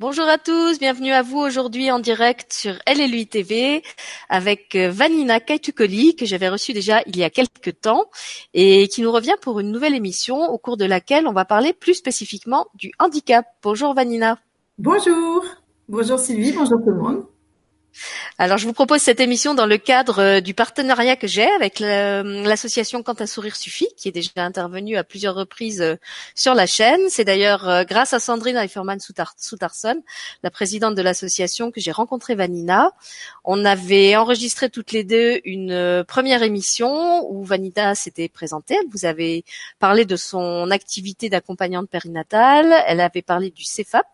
Bonjour à tous, bienvenue à vous aujourd'hui en direct sur LLUI TV avec euh, Vanina Kaitukoli que j'avais reçue déjà il y a quelques temps et qui nous revient pour une nouvelle émission au cours de laquelle on va parler plus spécifiquement du handicap. Bonjour Vanina. Bonjour. Bonjour Sylvie, bonjour tout le monde. Alors, je vous propose cette émission dans le cadre euh, du partenariat que j'ai avec l'association Quand un sourire suffit, qui est déjà intervenue à plusieurs reprises euh, sur la chaîne. C'est d'ailleurs euh, grâce à Sandrine Eiferman Soutarson, la présidente de l'association, que j'ai rencontré Vanina. On avait enregistré toutes les deux une première émission où Vanina s'était présentée. vous avait parlé de son activité d'accompagnante périnatale. Elle avait parlé du CEFAP,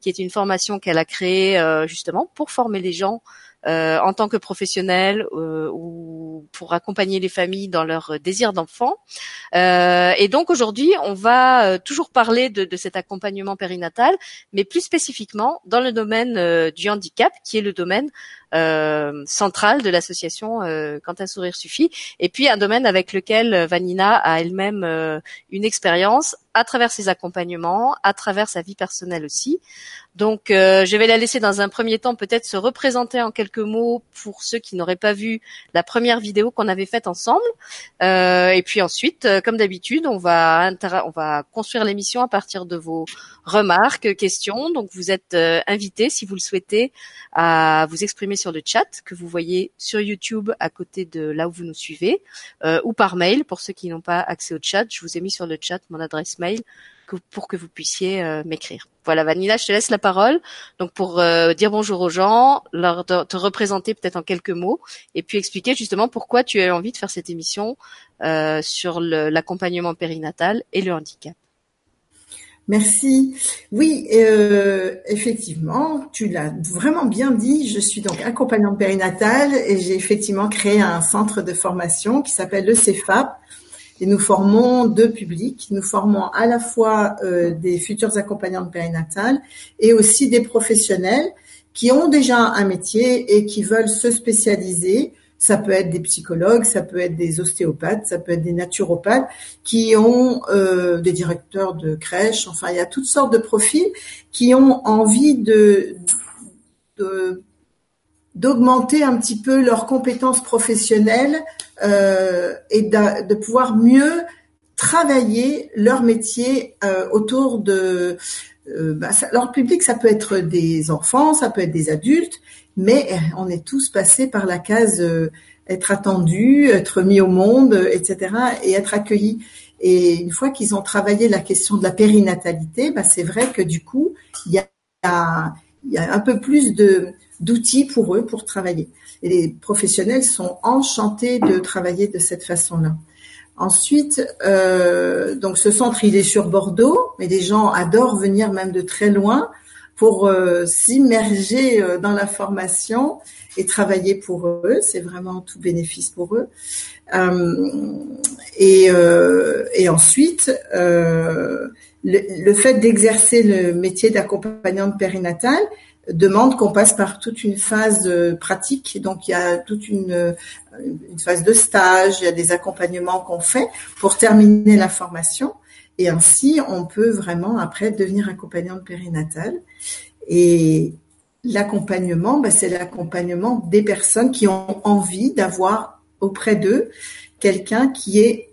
qui est une formation qu'elle a créée justement pour former les gens euh, en tant que professionnel euh, ou pour accompagner les familles dans leur désir d'enfant. Euh, et donc aujourd'hui, on va toujours parler de, de, cet accompagnement périnatal, mais plus spécifiquement dans le domaine du handicap, qui est le domaine euh, centrale de l'association euh, Quand un sourire suffit, et puis un domaine avec lequel euh, Vanina a elle-même euh, une expérience à travers ses accompagnements, à travers sa vie personnelle aussi. Donc, je vais la laisser dans un premier temps peut-être se représenter en quelques mots pour ceux qui n'auraient pas vu la première vidéo qu'on avait faite ensemble. et puis ensuite, comme d'habitude, on va on va construire l'émission à partir de vos remarques, questions. Donc, vous êtes invités, si vous le souhaitez, à vous exprimer sur le chat que vous voyez sur YouTube à côté de là où vous nous suivez, euh, ou par mail pour ceux qui n'ont pas accès au chat. Je vous ai mis sur le chat mon adresse mail pour que vous puissiez euh, m'écrire. Voilà, Vanilla, je te laisse la parole. Donc pour euh, dire bonjour aux gens, te représenter peut-être en quelques mots, et puis expliquer justement pourquoi tu as envie de faire cette émission sur l'accompagnement périnatal et le handicap. Merci. Oui, euh, effectivement, tu l'as vraiment bien dit. Je suis donc accompagnante périnatale et j'ai effectivement créé un centre de formation qui s'appelle le CEFAP. Et nous formons deux publics. Nous formons à la fois euh, des futures accompagnantes périnatales et aussi des professionnels qui ont déjà un métier et qui veulent se spécialiser ça peut être des psychologues, ça peut être des ostéopathes, ça peut être des naturopathes qui ont euh, des directeurs de crèches. Enfin, il y a toutes sortes de profils qui ont envie de, d'augmenter un petit peu leurs compétences professionnelles euh, et de, pouvoir mieux travailler leur métier euh, autour de bah, leur public. Ça peut être des enfants, ça peut être des adultes, mais eh, on est tous passés par la case euh, être attendu, être mis au monde, etc., et être accueillis. Et une fois qu'ils ont travaillé la question de la périnatalité, bah, c'est vrai que du coup, il y a, un peu plus d'outils pour eux pour travailler. Et les professionnels sont enchantés de travailler de cette façon-là. Ensuite, euh, donc ce centre il est sur Bordeaux, mais les gens adorent venir même de très loin pour euh, s'immerger euh, dans la formation et travailler pour eux. C'est vraiment tout bénéfice pour eux. Et, et, ensuite, le, fait d'exercer le métier d'accompagnante périnatale demande qu'on passe par toute une phase pratique. Donc il y a toute une, une phase de stage, il y a des accompagnements qu'on fait pour terminer la formation. Et ainsi, on peut vraiment après devenir accompagnante périnatale. Et l'accompagnement, bah, c'est l'accompagnement des personnes qui ont envie d'avoir auprès d'eux quelqu'un qui est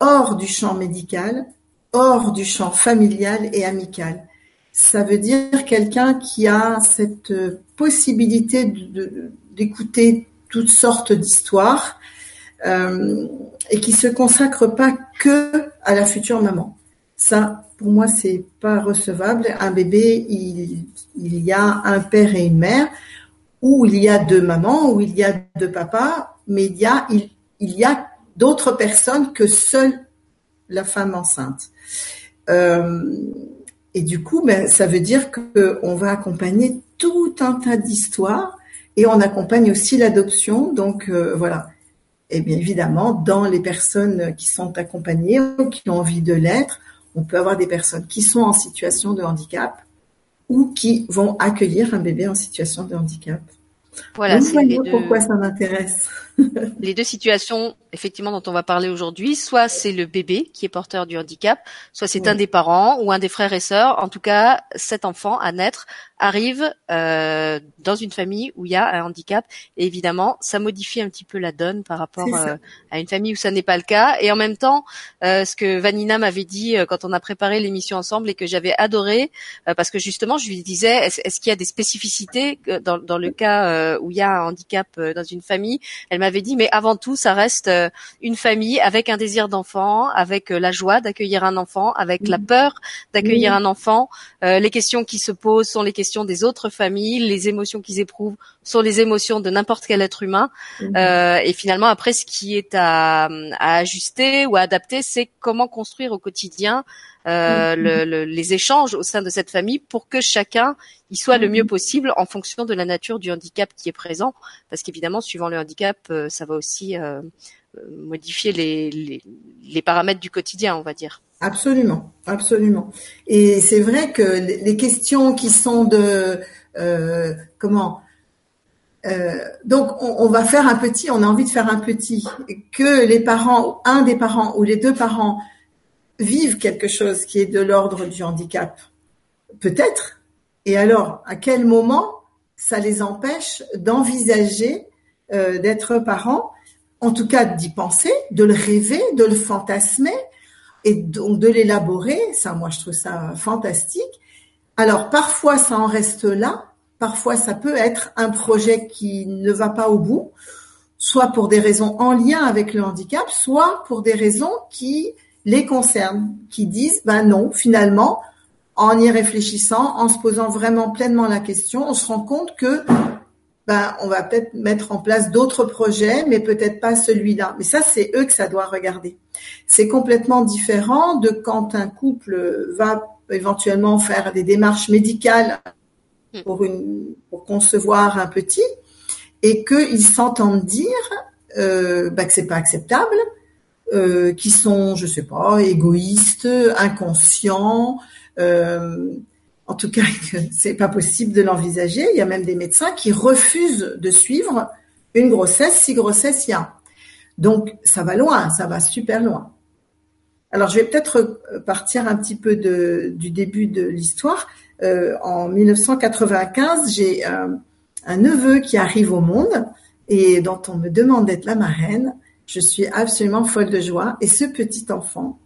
hors du champ médical, hors du champ familial et amical. Ça veut dire quelqu'un qui a cette possibilité d'écouter toutes sortes d'histoires euh, et qui se consacre pas que à la future maman. Ça, pour moi, c'est pas recevable. Un bébé, il, y a un père et une mère, ou il y a deux mamans, ou il y a deux papas, mais il y a, il y a d'autres personnes que seule la femme enceinte. Euh, et du coup, ben, ça veut dire qu'on va accompagner tout un tas d'histoires et on accompagne aussi l'adoption. Donc euh, voilà. Et bien évidemment, dans les personnes qui sont accompagnées ou qui ont envie de l'être, on peut avoir des personnes qui sont en situation de handicap ou qui vont accueillir un bébé en situation de handicap. Voilà, c'est pourquoi ça m'intéresse. les deux situations effectivement dont on va parler aujourd'hui, soit c'est le bébé qui est porteur du handicap, soit c'est un des parents ou un des frères et sœurs. En tout cas, cet enfant à naître arrive euh, dans une famille où il y a un handicap. Et évidemment, ça modifie un petit peu la donne par rapport euh, à une famille où ça n'est pas le cas. Et en même temps, euh, ce que Vanina m'avait dit euh, quand on a préparé l'émission ensemble et que j'avais adoré, euh, parce que justement, je lui disais, est-ce, est-ce qu'il y a des spécificités dans, dans le cas où il y a un handicap dans une famille? Elle m'avait dit, mais avant tout, ça reste une famille avec un désir d'enfant, avec la joie d'accueillir un enfant, avec la peur d'accueillir un enfant. les questions qui se posent sont les questions des autres familles, les émotions qu'ils éprouvent sont les émotions de n'importe quel être humain. Mhm. Euh, et finalement, après, ce qui est à, ajuster ou à adapter, c'est comment construire au quotidien euh, mhm. les échanges au sein de cette famille pour que chacun y soit le mieux mhm. possible en fonction de la nature du handicap qui est présent. Parce qu'évidemment, suivant le handicap, euh, ça va aussi modifier les, les paramètres du quotidien, on va dire. Absolument, absolument. Et c'est vrai que les questions qui sont de euh, comment euh, donc on, va faire un petit, on a envie de faire un petit, que les parents, un des parents ou les deux parents vivent quelque chose qui est de l'ordre du handicap, peut-être. Et alors, à quel moment ça les empêche d'envisager euh, d'être parents, en tout cas d'y penser, de le rêver, de le fantasmer, et donc de l'élaborer, ça moi je trouve ça fantastique. Alors parfois ça en reste là, parfois ça peut être un projet qui ne va pas au bout, soit pour des raisons en lien avec le handicap, soit pour des raisons qui les concernent, qui disent ben non, finalement, en y réfléchissant, en se posant vraiment pleinement la question, on se rend compte que ben, on va peut-être mettre en place d'autres projets, mais peut-être pas celui-là. Mais ça, c'est eux que ça doit regarder. C'est complètement différent de quand un couple va éventuellement faire des démarches médicales. Pour, une, pour concevoir un petit et qu'ils s'entendent dire euh, ben, que c'est pas acceptable, euh, qui sont, je sais pas, égoïstes, inconscients, euh, en tout cas, c'est pas possible de l'envisager. Il y a même des médecins qui refusent de suivre une grossesse si grossesse y a. Donc, ça va loin, ça va super loin. Alors, je vais peut-être partir un petit peu du début de l'histoire. Euh, en 1995, j'ai un, un neveu qui arrive au monde et dont on me demande d'être la marraine. Je suis absolument folle de joie. Et ce petit enfant,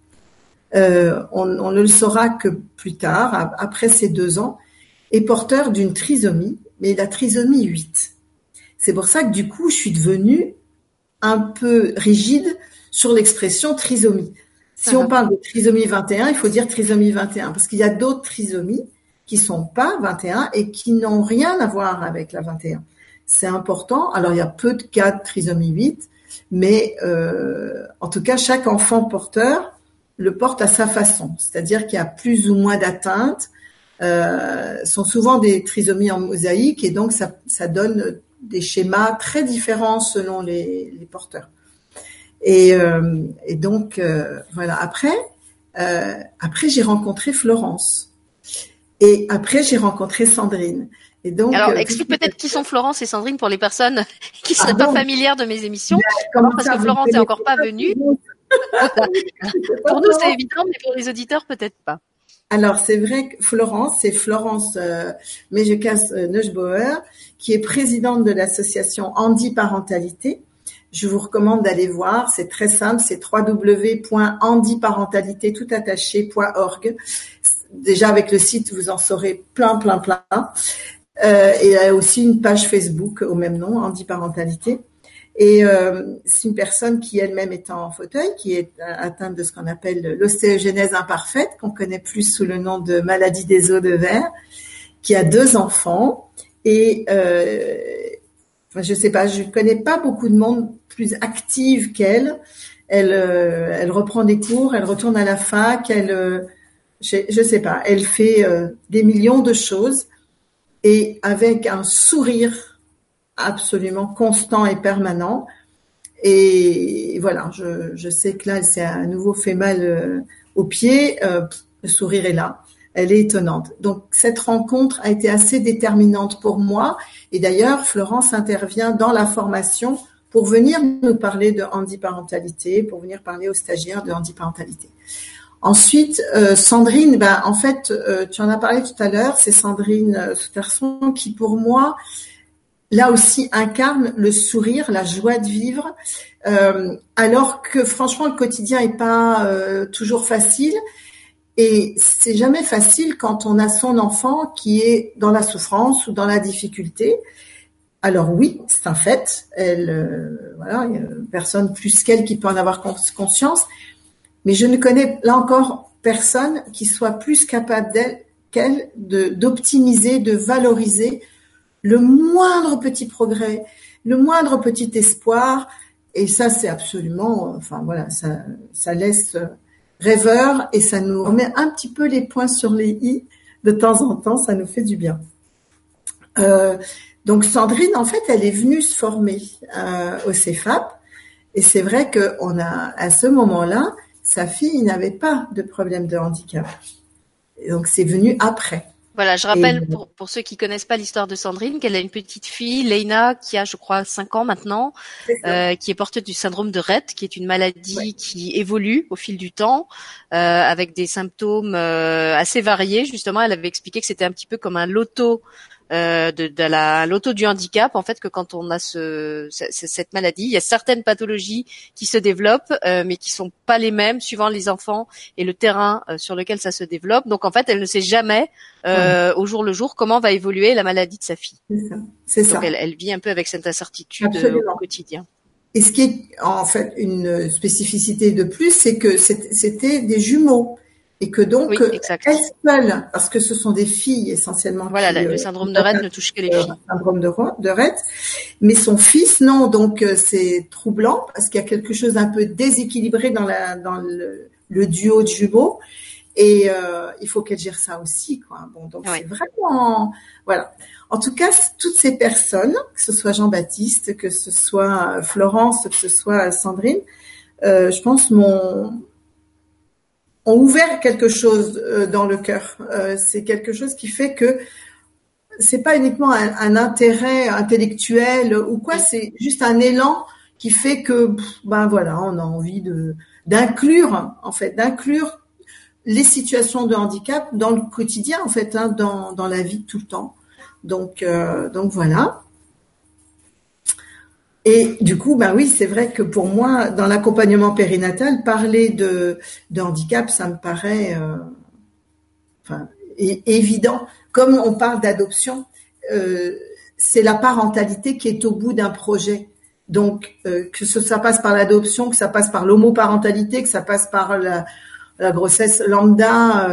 euh, on, ne le saura que plus tard, après ces deux ans, est porteur d'une trisomie, mais la trisomie 8. C'est pour ça que du coup, je suis devenue un peu rigide sur l'expression trisomie. Si on parle de trisomie 21, il faut dire trisomie 21, parce qu'il y a d'autres trisomies qui sont pas 21 et qui n'ont rien à voir avec la 21. C'est important. Alors, il y a peu de cas de trisomie 8, mais euh, en tout cas, chaque enfant porteur le porte à sa façon, c'est-à-dire qu'il y a plus ou moins d'atteintes, euh, sont souvent des trisomies en mosaïque et donc ça, ça donne des schémas très différents selon les, les porteurs. Et, euh, et donc euh, voilà. Après, euh, après j'ai rencontré Florence et après j'ai rencontré Sandrine. Et donc, Alors, euh, explique peut-être qui sont Florence et Sandrine pour les personnes qui seraient pas familières de mes émissions, parce que Florence n'est encore pas venue. pour nous, c'est évident, mais pour les auditeurs, peut-être pas. Alors, c'est vrai que Florence, c'est Florence euh, Mejekas euh, Neuschbauer, qui est présidente de l'association Handi Parentalité. Je vous recommande d'aller voir, c'est très simple, c'est www.handiparentalité.org. Déjà avec le site, vous en saurez plein, plein, plein. Euh, et il y a aussi une page Facebook au même nom, Handi Parentalité. Et euh, c'est une personne qui elle-même est en fauteuil, qui est atteinte de ce qu'on appelle l'ostéogenèse imparfaite, qu'on connaît plus sous le nom de maladie des os de verre, qui a deux enfants. Et euh, je sais pas, je connais pas beaucoup de monde plus active qu'elle. Elle, euh, elle reprend des cours, elle retourne à la fac, elle, euh, je, je sais pas, elle fait euh, des millions de choses et avec un sourire absolument constant et permanent. Et voilà, je, je sais que là, elle s'est à nouveau fait mal euh, au pied. Euh, le sourire est là. Elle est étonnante. Donc cette rencontre a été assez déterminante pour moi. Et d'ailleurs, Florence intervient dans la formation pour venir nous parler de handiparentalité, pour venir parler aux stagiaires de handiparentalité. Ensuite, euh, Sandrine, ben, en fait, euh, tu en as parlé tout à l'heure, c'est Sandrine euh, Souterson qui, pour moi, là aussi incarne le sourire, la joie de vivre, alors que franchement, le quotidien est pas toujours facile. Et c'est jamais facile quand on a son enfant qui est dans la souffrance ou dans la difficulté. Alors oui, c'est un fait. Elle, voilà, il y a personne plus qu'elle qui peut en avoir conscience. Mais je ne connais là encore personne qui soit plus capable qu'elle d'optimiser, de, valoriser le moindre petit progrès, le moindre petit espoir. Et ça, c'est absolument, enfin voilà, ça, ça laisse rêveur et ça nous remet un petit peu les points sur les i de temps en temps. Ça nous fait du bien. Euh, donc Sandrine, en fait, elle est venue se former euh, au CEFAP. Et c'est vrai qu'on a, à ce moment-là, sa fille n'avait pas de problème de handicap. donc c'est venu après. Voilà, je rappelle pour, pour ceux qui connaissent pas l'histoire de Sandrine qu'elle a une petite fille, Leina, qui a je crois 5 ans maintenant, euh, qui est porteuse du syndrome de Rett, qui est une maladie qui évolue au fil du temps, euh, avec des symptômes euh, assez variés. Justement, elle avait expliqué que c'était un petit peu comme un loto euh, de, de, la l'auto du handicap en fait que quand on a ce, cette maladie il y a certaines pathologies qui se développent euh, mais qui sont pas les mêmes suivant les enfants et le terrain euh, sur lequel ça se développe. Donc en fait elle ne sait jamais au jour le jour comment va évoluer la maladie de sa fille. C'est ça, Elle, elle, vit un peu avec cette incertitude au quotidien. Et ce qui est en fait une spécificité de plus c'est que c'était des jumeaux et que donc oui, elles seules, parce que ce sont des filles essentiellement. Voilà, le euh, syndrome de Rett ne touche que les filles. Le syndrome de, de Rett, mais son fils non, donc euh, c'est troublant parce qu'il y a quelque chose d'un peu déséquilibré dans la dans le, le duo de jumeaux et euh, il faut qu'elle gère ça aussi quoi. Bon donc c'est vraiment voilà. En tout cas, toutes ces personnes, que ce soit Jean-Baptiste, que ce soit Florence, que ce soit Sandrine, euh, je pense mon ont ouvert quelque chose euh, dans le cœur. Euh, c'est quelque chose qui fait que c'est pas uniquement un, intérêt intellectuel ou quoi, c'est juste un élan qui fait que ben voilà, on a envie de d'inclure en fait, d'inclure les situations de handicap dans le quotidien en fait, hein, dans dans la vie tout le temps. Donc euh, donc voilà. Et du coup, ben oui, c'est vrai que pour moi, dans l'accompagnement périnatal, parler de, handicap, ça me paraît euh, évident. Comme on parle d'adoption, euh, c'est la parentalité qui est au bout d'un projet. Donc, euh, que ça passe par l'adoption, que ça passe par l'homoparentalité, que ça passe par la, grossesse lambda,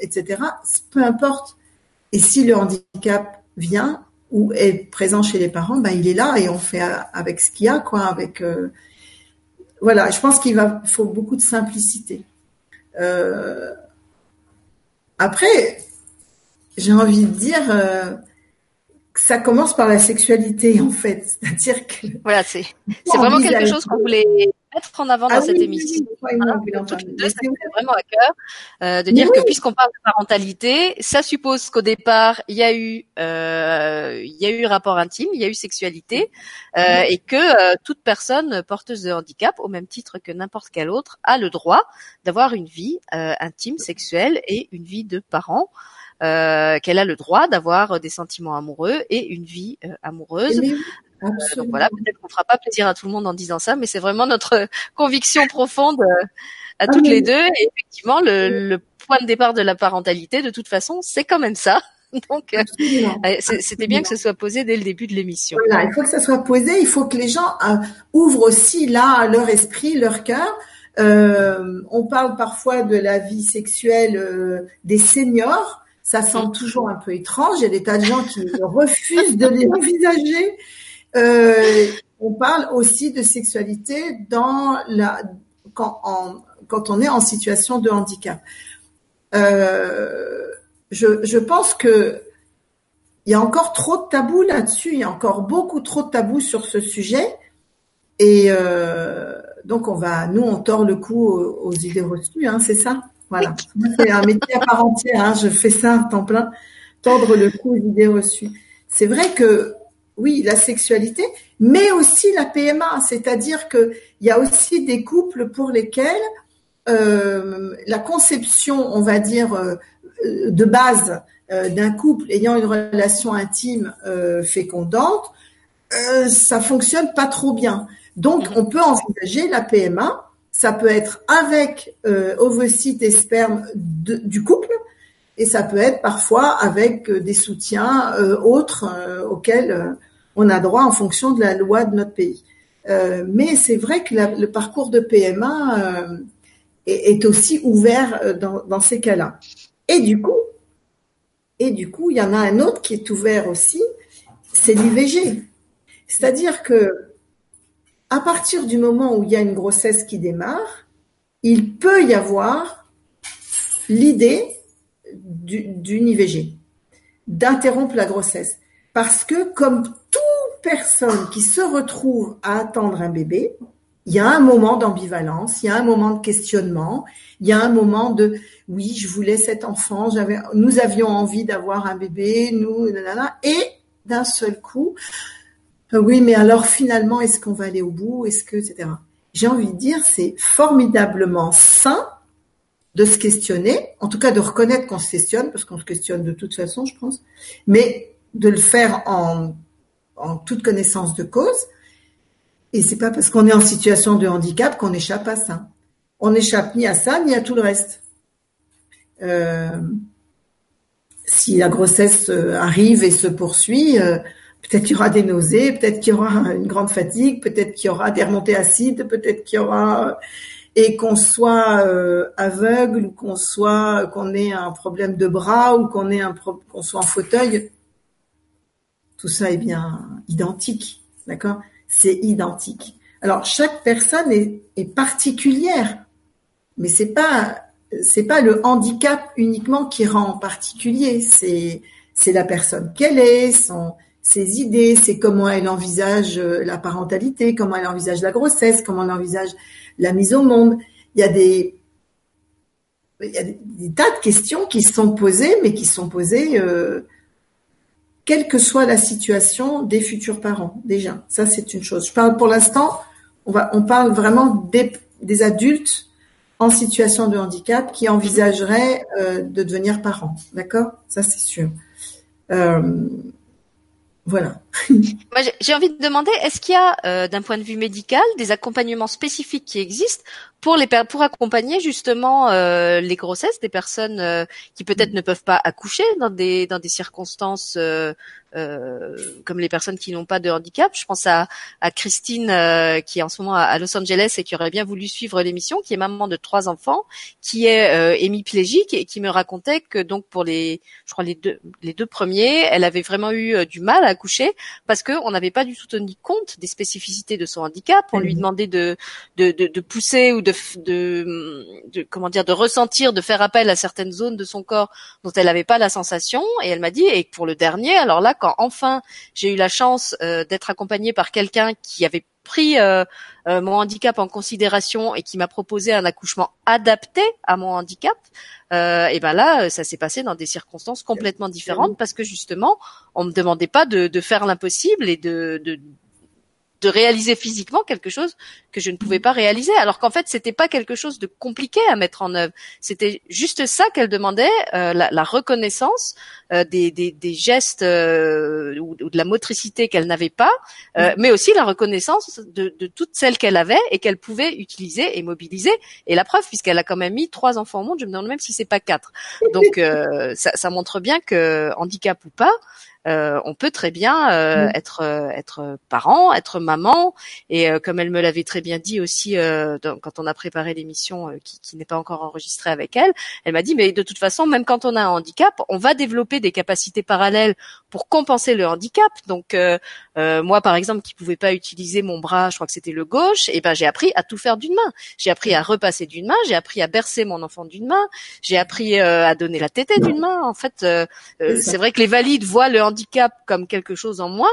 etc. Peu importe. Et si le handicap vient, ou est présent chez les parents, ben il est là et on fait avec ce qu'il y a, quoi. Avec euh, voilà, je pense qu'il va faut beaucoup de simplicité. Euh, après, j'ai envie de dire euh, que ça commence par la sexualité en fait, c'est-à-dire que voilà, c'est c'est vraiment quelque chose qu'on voulait mettre en avant dans ah cette émission. deux, ça vraiment à cœur euh, de dire que puisqu'on parle de parentalité, ça suppose qu'au départ il y a eu euh, il y a eu rapport intime, il y a eu sexualité, euh, et que toute personne porteuse de handicap, au même titre que n'importe quel autre, a le droit d'avoir une vie intime, sexuelle et une vie de parent. Euh, qu'elle a le droit d'avoir des sentiments amoureux et une vie amoureuse. Euh, donc voilà, peut-être qu'on fera pas plaisir à tout le monde en disant ça, mais c'est vraiment notre conviction profonde euh, à ah toutes les deux. Et effectivement, le, le, point de départ de la parentalité, de toute façon, c'est quand même ça. Donc, euh, c'était bien que ce soit posé dès le début de l'émission. Voilà, il faut que ça soit posé. Il faut que les gens ouvrent aussi là leur esprit, leur cœur. Euh, on parle parfois de la vie sexuelle des seniors. Ça semble toujours un peu étrange. Il y a des tas de gens qui refusent de les envisager. Euh, on parle aussi de sexualité dans la quand, on est en situation de handicap. Euh, je, je pense que il y a encore trop de tabous là-dessus. Il y a encore beaucoup trop de tabous sur ce sujet. Et euh, donc on va, nous, on tord le cou aux, idées reçues, hein, c'est ça? Voilà. C'est un métier à part entière. Hein, je fais ça en temps plein, tordre le cou aux idées reçues. C'est vrai que oui, la sexualité, mais aussi la PMA, c'est-à-dire que il y a aussi des couples pour lesquels euh, la conception, on va dire, euh, de base euh, d'un couple ayant une relation intime fécondante, ça fonctionne pas trop bien. Donc, on peut envisager la PMA. Ça peut être avec ovocytes et sperme du couple, et ça peut être parfois avec des soutiens autres auxquels on a droit en fonction de la loi de notre pays. mais c'est vrai que le parcours de PMA est, aussi ouvert euh, dans, ces cas-là. Et du coup, et du coup, il y en a un autre qui est ouvert aussi, c'est l'IVG. C'est-à-dire que à partir du moment où il y a une grossesse qui démarre, il peut y avoir l'idée d'une IVG, d'interrompre la grossesse. Parce que comme toute personne qui se retrouve à attendre un bébé, il y a un moment d'ambivalence, il y a un moment de questionnement, il y a un moment de oui, je voulais cet enfant, nous avions envie d'avoir un bébé, nous, et d'un seul coup, euh, oui, mais alors finalement, est-ce qu'on va aller au bout, est-ce que, etc. J'ai envie de dire, c'est formidablement sain de se questionner, en tout cas de reconnaître qu'on se questionne, parce qu'on se questionne de toute façon, je pense, mais de le faire en, toute connaissance de cause, et c'est pas parce qu'on est en situation de handicap qu'on échappe à ça. On n'échappe ni à ça ni à tout le reste. Euh, si la grossesse euh, arrive et se poursuit, euh, peut-être qu'il y aura des nausées, peut-être qu'il y aura une grande fatigue, peut-être qu'il y aura des remontées acides, peut-être qu'il y aura et qu'on soit aveugle ou qu'on soit qu'on ait un problème de bras ou qu'on ait un qu'on soit en fauteuil, tout ça est bien identique, d'accord? C'est identique. Alors chaque personne est, particulière, mais c'est pas c'est pas le handicap uniquement qui rend particulier, c'est c'est la personne qu'elle est, son ses idées, c'est comment elle envisage euh, la parentalité, comment elle envisage la grossesse, comment elle envisage la mise au monde. Il y a des il y a des, tas de questions qui sont posées, mais qui sont posées euh, quelle que soit la situation des futurs parents. Déjà, ça c'est une chose. Je parle pour l'instant, on parle vraiment des, adultes en situation de handicap qui envisageraient euh, de devenir parents. D'accord? Ça c'est sûr. Euh, voilà. J'ai envie de demander, est-ce qu'il y a, euh, d'un point de vue médical, des accompagnements spécifiques qui existent pour les pour accompagner justement euh, les grossesses des personnes euh, qui peut-être ne peuvent pas accoucher dans des dans des circonstances euh, euh comme les personnes qui n'ont pas de handicap. Je pense à, à Christine euh, qui est en ce moment à, Los Angeles et qui aurait bien voulu suivre l'émission, qui est maman de trois enfants, qui est hémiplégique et qui me racontait que donc pour les je crois les deux les deux premiers, elle avait vraiment eu du mal à accoucher parce que on n'avait pas du tout tenu compte des spécificités de son handicap. On lui mmh. demandait de de, de, de pousser ou de de, comment dire de ressentir, de faire appel à certaines zones de son corps dont elle n'avait pas la sensation. Et elle m'a dit et pour le dernier, alors là quand enfin j'ai eu la chance euh, d'être accompagnée par quelqu'un qui avait pris euh, euh, mon handicap en considération et qui m'a proposé un accouchement adapté à mon handicap, et ben là, ça s'est passé dans des circonstances complètement différentes parce que justement, on me demandait pas de, de faire l'impossible et de, de, de réaliser physiquement quelque chose que je ne pouvais pas réaliser alors qu'en fait c'était pas quelque chose de compliqué à mettre en œuvre. C'était juste ça qu'elle demandait euh, la, la, reconnaissance euh, des, des, des, gestes euh, ou, de la motricité qu'elle n'avait pas mm. mais aussi la reconnaissance de, de toutes celles qu'elle avait et qu'elle pouvait utiliser et mobiliser. Et la preuve puisqu'elle a quand même mis trois enfants au monde je me demande même si c'est pas quatre. Donc ça, ça montre bien que handicap ou pas euh, on peut très bien euh, mm. être euh, être parent, être maman, et comme elle me l'avait très bien dit aussi quand on a préparé l'émission qui, qui n'est pas encore enregistrée avec elle, elle m'a dit mais de toute façon même quand on a un handicap, on va développer des capacités parallèles pour compenser le handicap. Donc moi par exemple qui pouvais pas utiliser mon bras, je crois que c'était le gauche, et eh ben j'ai appris à tout faire d'une main. J'ai appris à repasser d'une main, j'ai appris à bercer mon enfant d'une main, j'ai appris à donner la tétée d'une main. En fait, c'est vrai que les valides voient le handicap comme quelque chose en moins,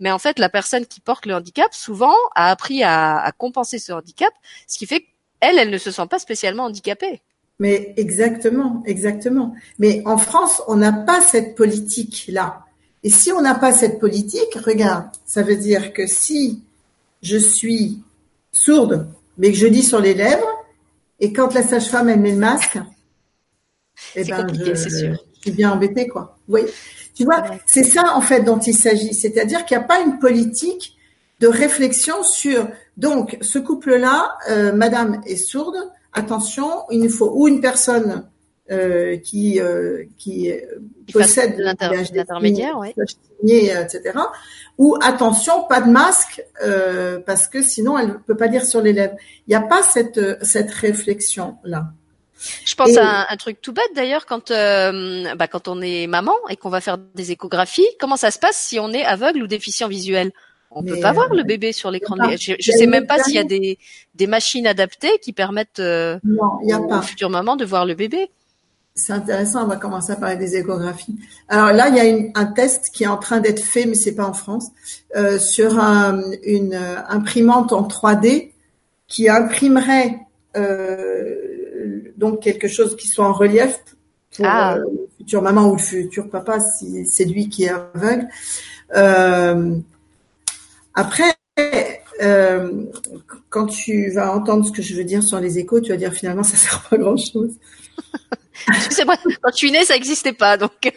mais en fait, la personne qui porte le handicap, souvent, a appris à, compenser ce handicap, ce qui fait qu'elle, elle ne se sent pas spécialement handicapée. Mais exactement, exactement. Mais en France, on n'a pas cette politique-là. Et si on n'a pas cette politique, regarde, ça veut dire que si je suis sourde, mais que je dis sur les lèvres, et quand la sage-femme elle met le masque, eh ben, je, sûr. je suis bien embêtée, quoi. Oui. Tu vois, c'est ça en fait dont il s'agit, c'est-à-dire qu'il n'y a pas une politique de réflexion sur donc ce couple-là, euh, Madame est sourde, attention, il nous faut ou une personne euh, qui euh, qui possède l'intermédiaire, etc. Ou attention, pas de masque parce que sinon elle ne peut pas lire sur les lèvres. Il n'y a pas cette cette réflexion là. Je pense à un, truc tout bête d'ailleurs quand bah, quand on est maman et qu'on va faire des échographies. Comment ça se passe si on est aveugle ou déficient visuel? On peut pas voir le bébé sur l'écran. Je, je sais même pas s'il y a des, des machines adaptées qui permettent euh, non, y a pas. future maman de voir le bébé. C'est intéressant. On va commencer à parler des échographies. Alors là, il y a une, un test qui est en train d'être fait, mais c'est pas en France, euh, sur un, une euh, imprimante en 3D qui imprimerait euh, donc quelque chose qui soit en relief pour ah. euh, le futur maman ou le futur papa si c'est lui qui est aveugle. Euh, après, euh, quand tu vas entendre ce que je veux dire sur les échos, tu vas dire finalement ça sert pas à grand chose. vrai, quand tu es née, ça n'existait pas, donc.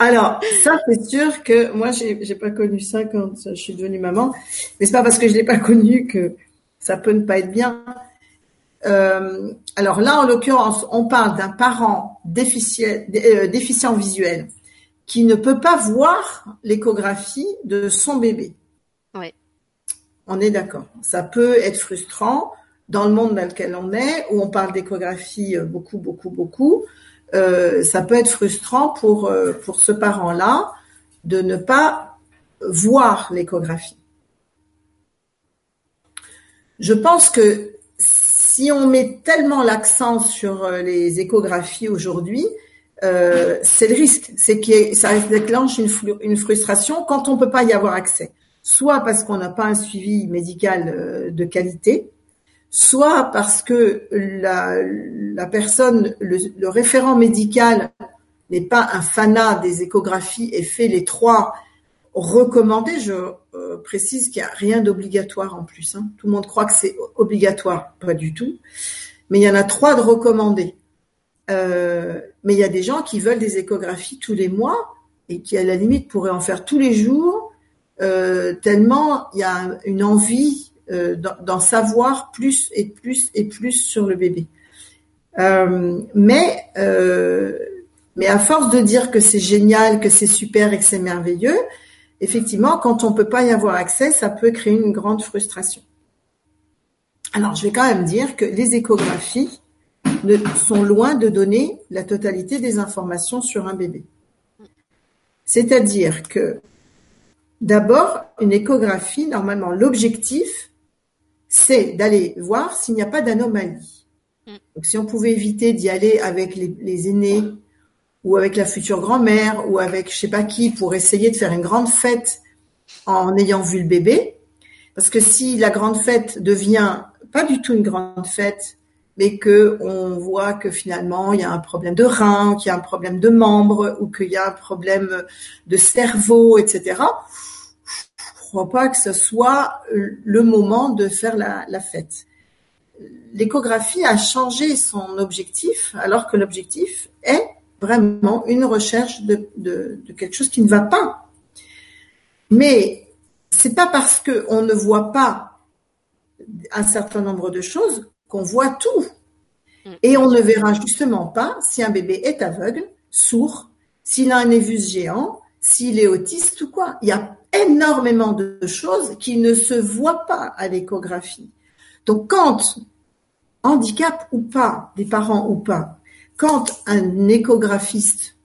Alors, ça, c'est sûr que moi, j'ai, j'ai pas connu ça quand je suis devenue maman. Mais c'est pas parce que je l'ai pas connu que ça peut ne pas être bien. Euh, alors là, en l'occurrence, on parle d'un parent déficient, euh, déficient visuel qui ne peut pas voir l'échographie de son bébé. Oui. On est d'accord. Ça peut être frustrant dans le monde dans lequel on est, où on parle d'échographie euh, beaucoup, beaucoup, beaucoup. Euh, ça peut être frustrant pour, pour ce parent-là de ne pas voir l'échographie. Je pense que si on met tellement l'accent sur les échographies aujourd'hui, euh, c'est le risque, c'est que ça déclenche une, frustration quand on peut pas y avoir accès. Soit parce qu'on n'a pas un suivi médical euh, de qualité, soit parce que la personne, le, référent médical n'est pas un fanat des échographies et fait les trois recommandés. Je euh, précise qu'il n'y a rien d'obligatoire en plus. Hein. Tout le monde croit que c'est obligatoire, pas du tout. Mais il y en a trois de recommandés. Euh, mais il y a des gens qui veulent des échographies tous les mois et qui, à la limite, pourraient en faire tous les jours, euh, tellement il y a une envie d'en savoir plus et plus et plus sur le bébé. Mais mais à force de dire que c'est génial, que c'est super et que c'est merveilleux, effectivement, quand on peut pas y avoir accès, ça peut créer une grande frustration. Alors, je vais quand même dire que les échographies, sont loin de donner la totalité des informations sur un bébé. C'est-à-dire que d'abord, une échographie, normalement, l'objectif, c'est d'aller voir s'il n'y a pas d'anomalie. Donc, si on pouvait éviter d'y aller avec les, aînés ou avec la future grand-mère ou avec je sais pas qui pour essayer de faire une grande fête en ayant vu le bébé, parce que si la grande fête devient pas du tout une grande fête, mais que on voit que finalement il y a un problème de rein, qu'il y a un problème de membres ou qu'il y a un problème de cerveau, etc. Je crois pas que ce soit le moment de faire la fête. L'échographie a changé son objectif, alors que l'objectif est vraiment une recherche de, de, de, quelque chose qui ne va pas. Mais c'est pas parce qu'on ne voit pas un certain nombre de choses qu'on voit tout. Mm. Et on ne verra justement pas si un bébé est aveugle, sourd, s'il a un névus géant, s'il est autiste ou quoi. Il y a énormément de choses qui ne se voient pas à l'échographie. Donc quand, handicap ou pas, des parents ou pas, quand un échographiste,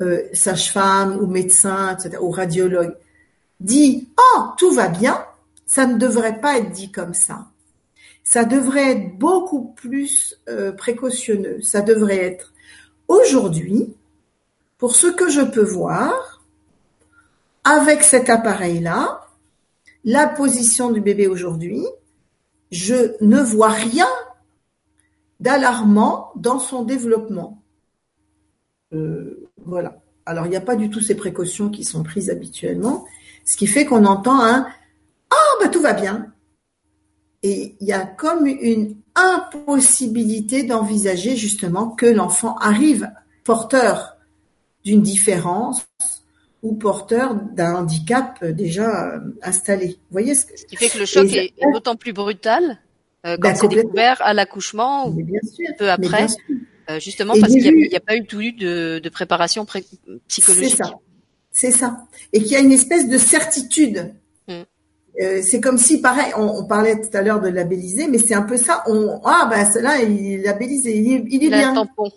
euh, sage-femme ou médecin, etc., ou radiologue, dit « Oh, tout va bien », ça ne devrait pas être dit comme ça ça devrait être beaucoup plus euh, précautionneux. Ça devrait être aujourd'hui, pour ce que je peux voir, avec cet appareil-là, la position du bébé aujourd'hui, je ne vois rien d'alarmant dans son développement. Euh, voilà. alors il n'y a pas du tout ces précautions qui sont prises habituellement, ce qui fait qu'on entend un ah bah tout va bien. Et il y a comme une impossibilité d'envisager justement que l'enfant arrive porteur d'une différence ou porteur d'un handicap déjà euh, installé. Vous voyez ce, ce qui fait que le choc est, d'autant plus brutal euh, quand c'est découvert à l'accouchement ou peu après, euh, justement parce qu'il n'y a, pas eu tout eu de, de préparation psychologique. C'est ça. C'est ça. Et qu'il y a une espèce de certitude. Mm. Euh, c'est comme si, pareil, on, parlait tout à l'heure de labelliser, mais c'est un peu ça. On, ah ben cela, il est labellisé, il est, il est il bien. A un tampon.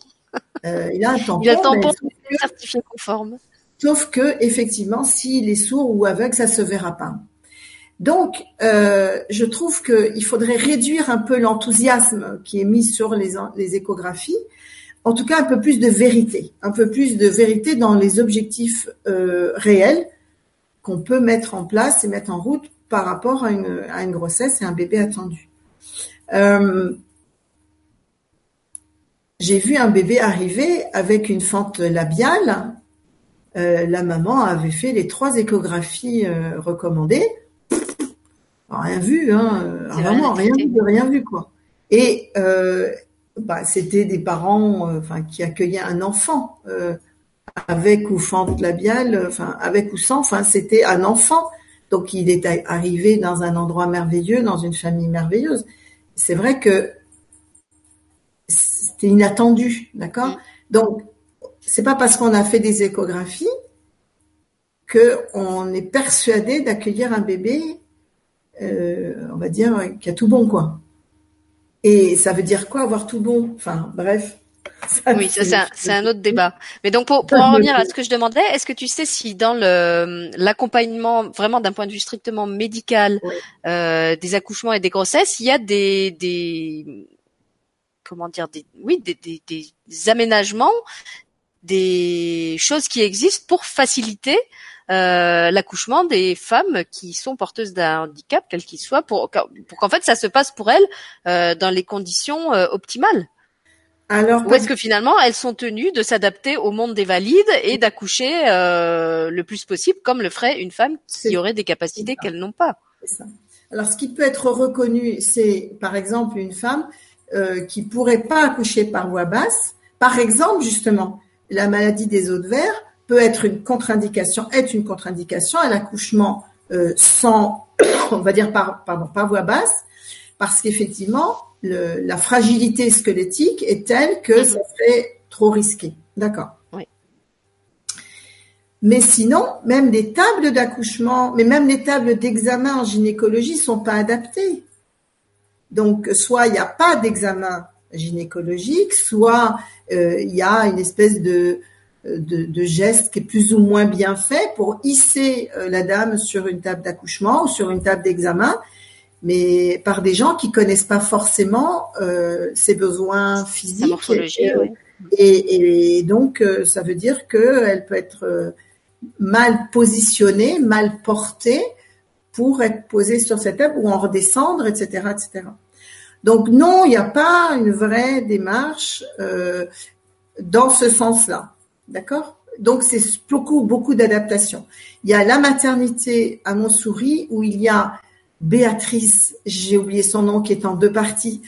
Il a un tampon. Il a un tampon certifié conforme. Sauf que effectivement, s'il est sourd ou aveugle, ça se verra pas. Donc, euh, je trouve qu'il faudrait réduire un peu l'enthousiasme qui est mis sur les, échographies, en tout cas un peu plus de vérité, un peu plus de vérité dans les objectifs euh, réels qu'on peut mettre en place et mettre en route par rapport à une, grossesse et un bébé attendu. Euh, j'ai vu un bébé arriver avec une fente labiale. La maman avait fait les trois échographies recommandées rien vu, hein, vraiment rien vu rien vu quoi. Et euh, bah, c'était des parents, euh, enfin, qui accueillaient un enfant euh, avec ou fente labiale, enfin, avec ou sans, enfin, c'était un enfant. Donc, il est arrivé dans un endroit merveilleux, dans une famille merveilleuse. C'est vrai que c'était inattendu, d'accord? Mm. Donc, c'est pas parce qu'on a fait des échographies que on est persuadé d'accueillir un bébé euh, on va dire, qu'il y a tout bon, quoi. Et ça veut dire quoi avoir tout bon? Enfin, bref. oui, ça c'est un, autre débat. Mais donc pour, en revenir à ce que je demandais, est-ce que tu sais si dans l'accompagnement vraiment d'un point de vue strictement médical euh, des accouchements et des grossesses, il y a des, des comment dire des oui des, des, des aménagements, des choses qui existent pour faciliter euh, l'accouchement des femmes qui sont porteuses d'un handicap, quel qu'il soit, pour, pour qu'en fait ça se passe pour elles euh, dans les conditions euh, optimales. Alors, Ou est-ce que finalement elles sont tenues de s'adapter au monde des valides et d'accoucher le plus possible comme le ferait une femme qui aurait des capacités qu'elles n'ont pas? Ça. Alors ce qui peut être reconnu, c'est par exemple une femme euh, qui pourrait pas accoucher par voie basse, par exemple justement la maladie des os de verre peut être une contre-indication, est une contre-indication à l'accouchement euh, sans, on va dire par, pardon, par voie basse, parce qu'effectivement, la fragilité squelettique est telle que mhm. ça serait trop risqué. D'accord. Oui. Mais sinon, même les tables d'accouchement, mais même les tables d'examen en gynécologie sont pas adaptées. Donc, soit il n'y a pas d'examen gynécologique, soit euh, il y a une espèce de de, de geste qui est plus ou moins bien fait pour hisser euh, la dame sur une table d'accouchement ou sur une table d'examen, mais par des gens qui connaissent pas forcément euh, ses besoins physiques. Et, et, donc, euh, ça veut dire qu'elle peut être mal positionnée, mal portée pour être posée sur cette table ou en redescendre, etc., etc. Donc non, il n'y a pas une vraie démarche euh, dans ce sens-là. D'accord? Donc, c'est beaucoup, beaucoup d'adaptation. Il y a la maternité à Montsouris où il y a Béatrice, j'ai oublié son nom, qui est en deux parties,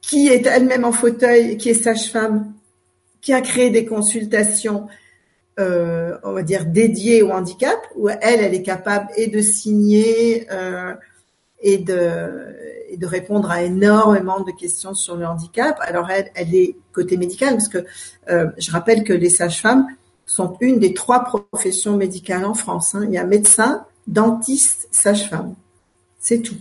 qui est elle-même en fauteuil, qui est sage-femme, qui a créé des consultations, euh, on va dire, dédiées au handicap, où elle, elle est capable et de signer euh, et de répondre à énormément de questions sur le handicap. Alors elle, elle est côté médical parce que euh, je rappelle que les sages-femmes sont une des trois professions médicales en France. Hein. Il y a médecin, dentiste, sage-femme. C'est tout.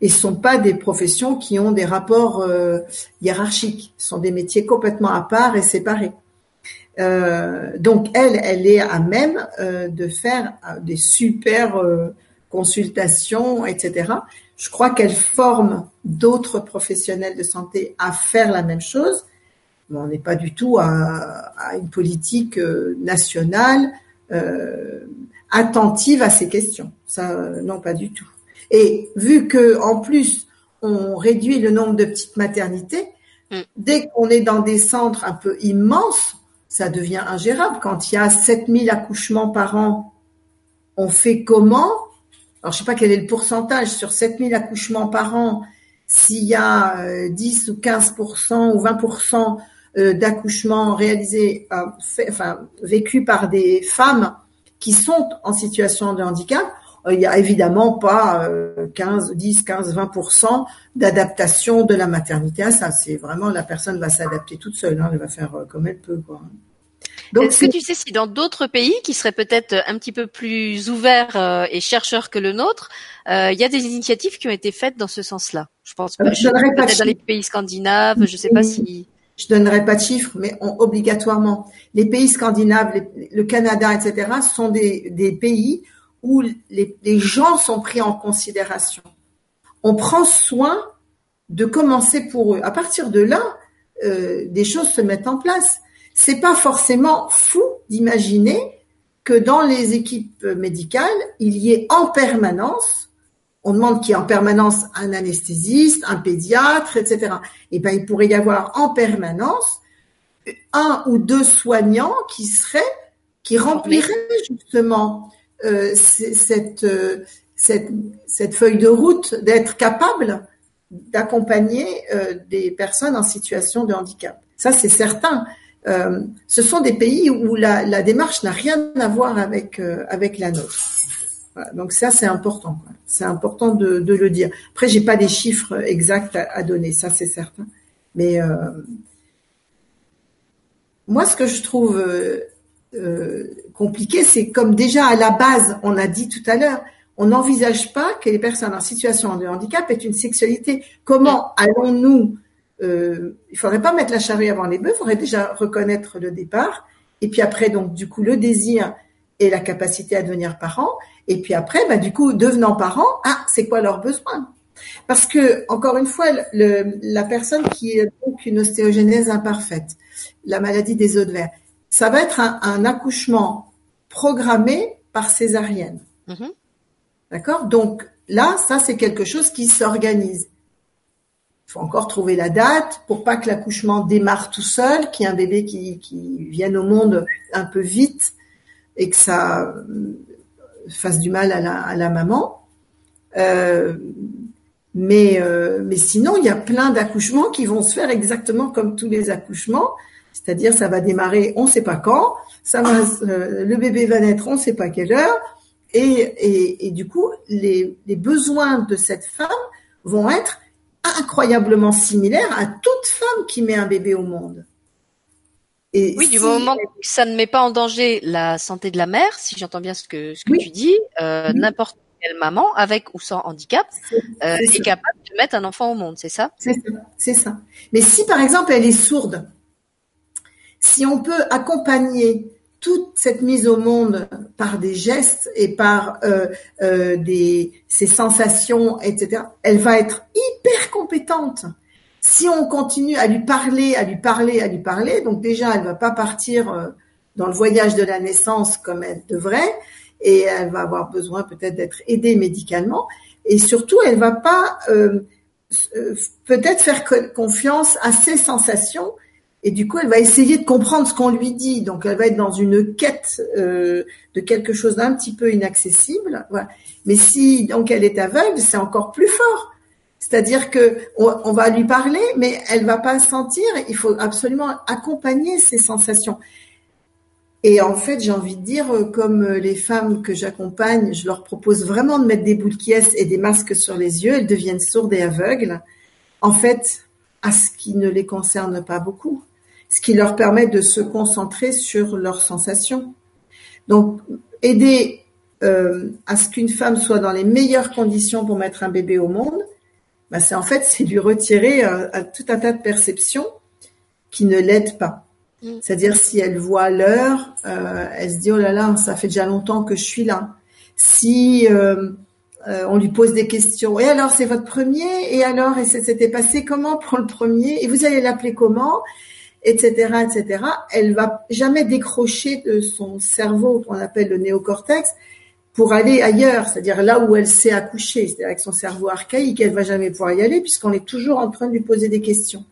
Et ce sont pas des professions qui ont des rapports euh, hiérarchiques. Ce sont des métiers complètement à part et séparés. Euh, donc elle, elle est à même de faire des super consultations, etc. Je crois qu'elle forme d'autres professionnels de santé à faire la même chose. Mais on n'est pas du tout à, une politique euh, nationale euh, attentive à ces questions. Ça, euh, non, pas du tout. Et vu que en plus on réduit le nombre de petites maternités, mm. dès qu'on est dans des centres un peu immenses, ça devient ingérable. Quand il y a 7000 accouchements par an, on fait comment Alors, je sais pas quel est le pourcentage sur 7000 accouchements par an. S'il y a 10 euh, ou 15% ou 20% euh, d'accouchements réalisés, euh, enfin vécus par des femmes qui sont en situation de handicap, il y a évidemment pas 15, 10, 15, 20% d'adaptation de la maternité à ça. C'est vraiment la personne va s'adapter toute seule, hein, elle va faire comme elle peut. Quoi. Est-ce que tu sais si dans d'autres pays qui seraient peut-être un petit peu plus ouverts euh, et chercheurs que le nôtre, euh, il y a des initiatives qui ont été faites dans ce sens-là? Je pense euh, peut-être dans les pays scandinaves, je ne sais pas si. Je donnerai pas de chiffres, mais obligatoirement, les pays scandinaves, le Canada, etc., sont des, des pays où les, les gens sont pris en considération. On prend soin de commencer pour eux. À partir de là, euh, des choses se mettent en place c'est pas forcément fou d'imaginer que dans les équipes médicales, il y ait en permanence, on demande qu'il y ait en permanence un anesthésiste, un pédiatre, etc. Et ben, il pourrait y avoir en permanence un ou deux soignants qui seraient, qui rempliraient justement euh, cette, euh, cette feuille de route d'être capable d'accompagner euh, des personnes en situation de handicap. Ça, c'est certain. Euh, ce sont des pays où la, démarche n'a rien à voir avec euh, avec la nôtre. Donc ça c'est important. C'est important de, le dire. Après j'ai pas des chiffres exacts à, donner, ça c'est certain. Mais euh, moi ce que je trouve compliqué, c'est comme déjà à la base on a dit tout à l'heure, on n'envisage pas que les personnes en situation de handicap aient une sexualité. Comment allons-nous euh, il faudrait pas mettre la charrue avant les bœufs, il faudrait déjà reconnaître le départ, et puis après, donc, du coup, le désir et la capacité à devenir parent, et puis après, bah, du coup, devenant parent, ah, c'est quoi leurs besoins Parce que, encore une fois, le, la personne qui a donc une ostéogenèse imparfaite, la maladie des os de verre, ça va être un, accouchement programmé par césarienne. Mm-hmm. D'accord? Donc là, ça, c'est quelque chose qui s'organise faut encore trouver la date pour pas que l'accouchement démarre tout seul, qu'il y ait un bébé qui, qui vienne au monde un peu vite et que ça euh, fasse du mal à la, à la maman. Euh, mais, euh, mais sinon, il y a plein d'accouchements qui vont se faire exactement comme tous les accouchements, c'est-à-dire ça va démarrer, on ne sait pas quand, ça va, euh, le bébé va naître, on ne sait pas quelle heure, et, et, et du coup, les, les besoins de cette femme vont être incroyablement similaire à toute femme qui met un bébé au monde. Et oui, du moment que ça ne met pas en danger la santé de la mère, si j'entends bien ce que ce que tu dis, euh, n'importe quelle maman, avec ou sans handicap, euh, est, capable de mettre un enfant au monde, c'est ça? C'est ça, c'est ça. Mais si par exemple elle est sourde, si on peut accompagner toute cette mise au monde par des gestes et par euh, euh, des ces sensations, etc. Elle va être hyper compétente. Si on continue à lui parler, à lui parler, à lui parler, donc déjà elle va pas partir euh, dans le voyage de la naissance comme elle devrait, et elle va avoir besoin peut-être d'être aidée médicalement, et surtout elle va pas peut-être faire confiance à ses sensations et du coup, elle va essayer de comprendre ce qu'on lui dit. Donc, elle va être dans une quête euh, de quelque chose d'un petit peu inaccessible. Mais si donc elle est aveugle, c'est encore plus fort. C'est-à-dire que on, va lui parler, mais elle va pas sentir. Il faut absolument accompagner ses sensations. Et en fait, j'ai envie de dire, comme les femmes que j'accompagne, je leur propose vraiment de mettre des boules et des masques sur les yeux. Elles deviennent sourdes et aveugles. En fait, à ce qui ne les concerne pas beaucoup ce qui leur permet de se concentrer sur leurs sensations. Donc, aider euh, à ce qu'une femme soit dans les meilleures conditions pour mettre un bébé au monde, bah c'est en fait c'est lui retirer euh, tout un tas de perceptions qui ne l'aident pas. Mm. C'est-à-dire si elle voit l'heure, euh, elle se dit oh là là, ça fait déjà longtemps que je suis là. Si on lui pose des questions. Et alors, c'est votre premier? Et alors, et c'était passé comment pour le premier? Et vous allez l'appeler comment? Etc., etc., elle va jamais décrocher de son cerveau qu'on appelle le néocortex pour aller ailleurs, c'est-à-dire là où elle s'est accouchée, c'est-à-dire avec son cerveau archaïque, elle va jamais pouvoir y aller puisqu'on est toujours en train de lui poser des questions.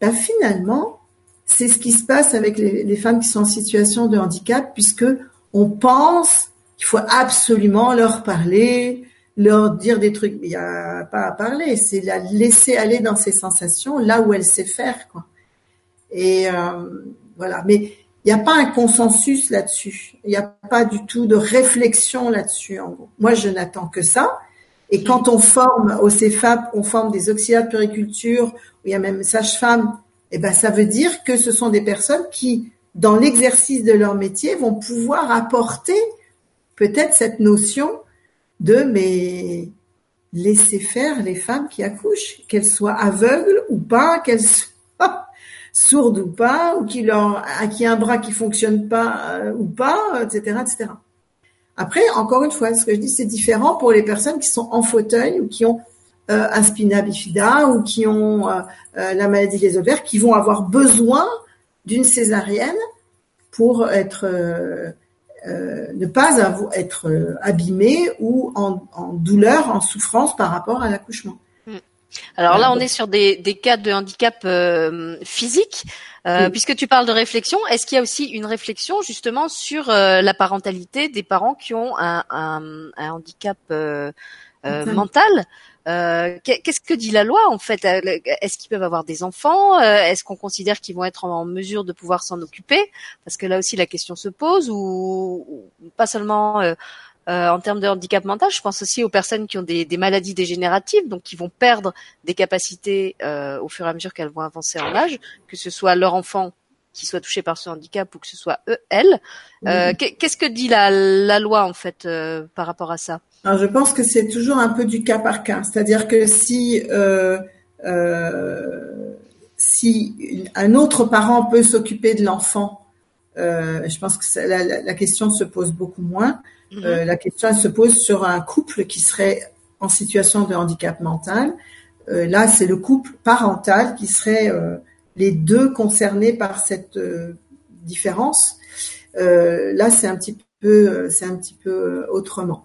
Ben finalement, c'est ce qui se passe avec les, femmes qui sont en situation de handicap, puisque on pense qu'il faut absolument leur parler, leur dire des trucs. Il n'y a pas à parler, c'est la laisser aller dans ses sensations là où elle sait faire. Quoi. Et euh, voilà. Mais il n'y a pas un consensus là-dessus. Il n'y a pas du tout de réflexion là-dessus. En gros. Moi, je n'attends que ça. Et quand on forme au CEFAP, on forme des auxiliaires de périculture, où il y a même sage-femme, eh ben, ça veut dire que ce sont des personnes qui, dans l'exercice de leur métier, vont pouvoir apporter peut-être cette notion de mais laisser faire les femmes qui accouchent, qu'elles soient aveugles ou pas, qu'elles soient sourdes ou pas, ou qu'il y ait un bras qui fonctionne pas euh, ou pas, etc., etc. Après, encore une fois, ce que je dis, c'est différent pour les personnes qui sont en fauteuil ou qui ont euh, un spina bifida ou qui ont euh, la maladie des ovaires, qui vont avoir besoin d'une césarienne pour être ne pas être abîmé ou en, douleur, en souffrance par rapport à l'accouchement. Mm. Alors là, on est sur des, cas de handicap euh, physique. Puisque tu parles de réflexion, est-ce qu'il y a aussi une réflexion justement sur la parentalité des parents qui ont un, handicap mental. euh, qu'est-ce que dit la loi en fait? Euh, Est-ce qu'ils peuvent avoir des enfants? Euh, Est-ce qu'on considère qu'ils vont être en mesure de pouvoir s'en occuper? Parce que là aussi la question se pose, ou, pas seulement en termes de handicap mental, je pense aussi aux personnes qui ont des, des maladies dégénératives, donc qui vont perdre des capacités au fur et à mesure qu'elles vont avancer en âge, que ce soit leur enfant qui soit touché par ce handicap ou que ce soit eux, elles. Qu'est-ce que dit la, la loi en fait par rapport à ça? Alors, je pense que c'est toujours un peu du cas par cas. C'est-à-dire que si euh, euh, si un autre parent peut s'occuper de l'enfant, euh, je pense que la, la, question se pose beaucoup moins. Mhm. Euh, la question elle se pose sur un couple qui serait en situation de handicap mental. Euh, là, c'est le couple parental qui serait euh, les deux concernés par cette différence. là, c'est un petit peu, c'est un petit peu autrement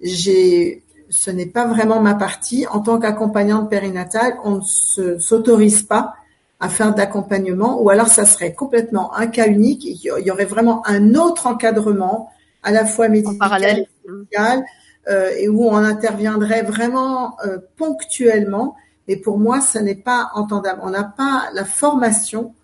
j'ai, ce n'est pas vraiment ma partie. En tant qu'accompagnante périnatale, on ne s'autorise pas à faire d'accompagnement, ou alors ça serait complètement un cas unique. Il y aurait vraiment un autre encadrement, à la fois médical, et médical, euh, et où on interviendrait vraiment euh, ponctuellement. Et pour moi, ce n'est pas entendable. On n'a pas la formation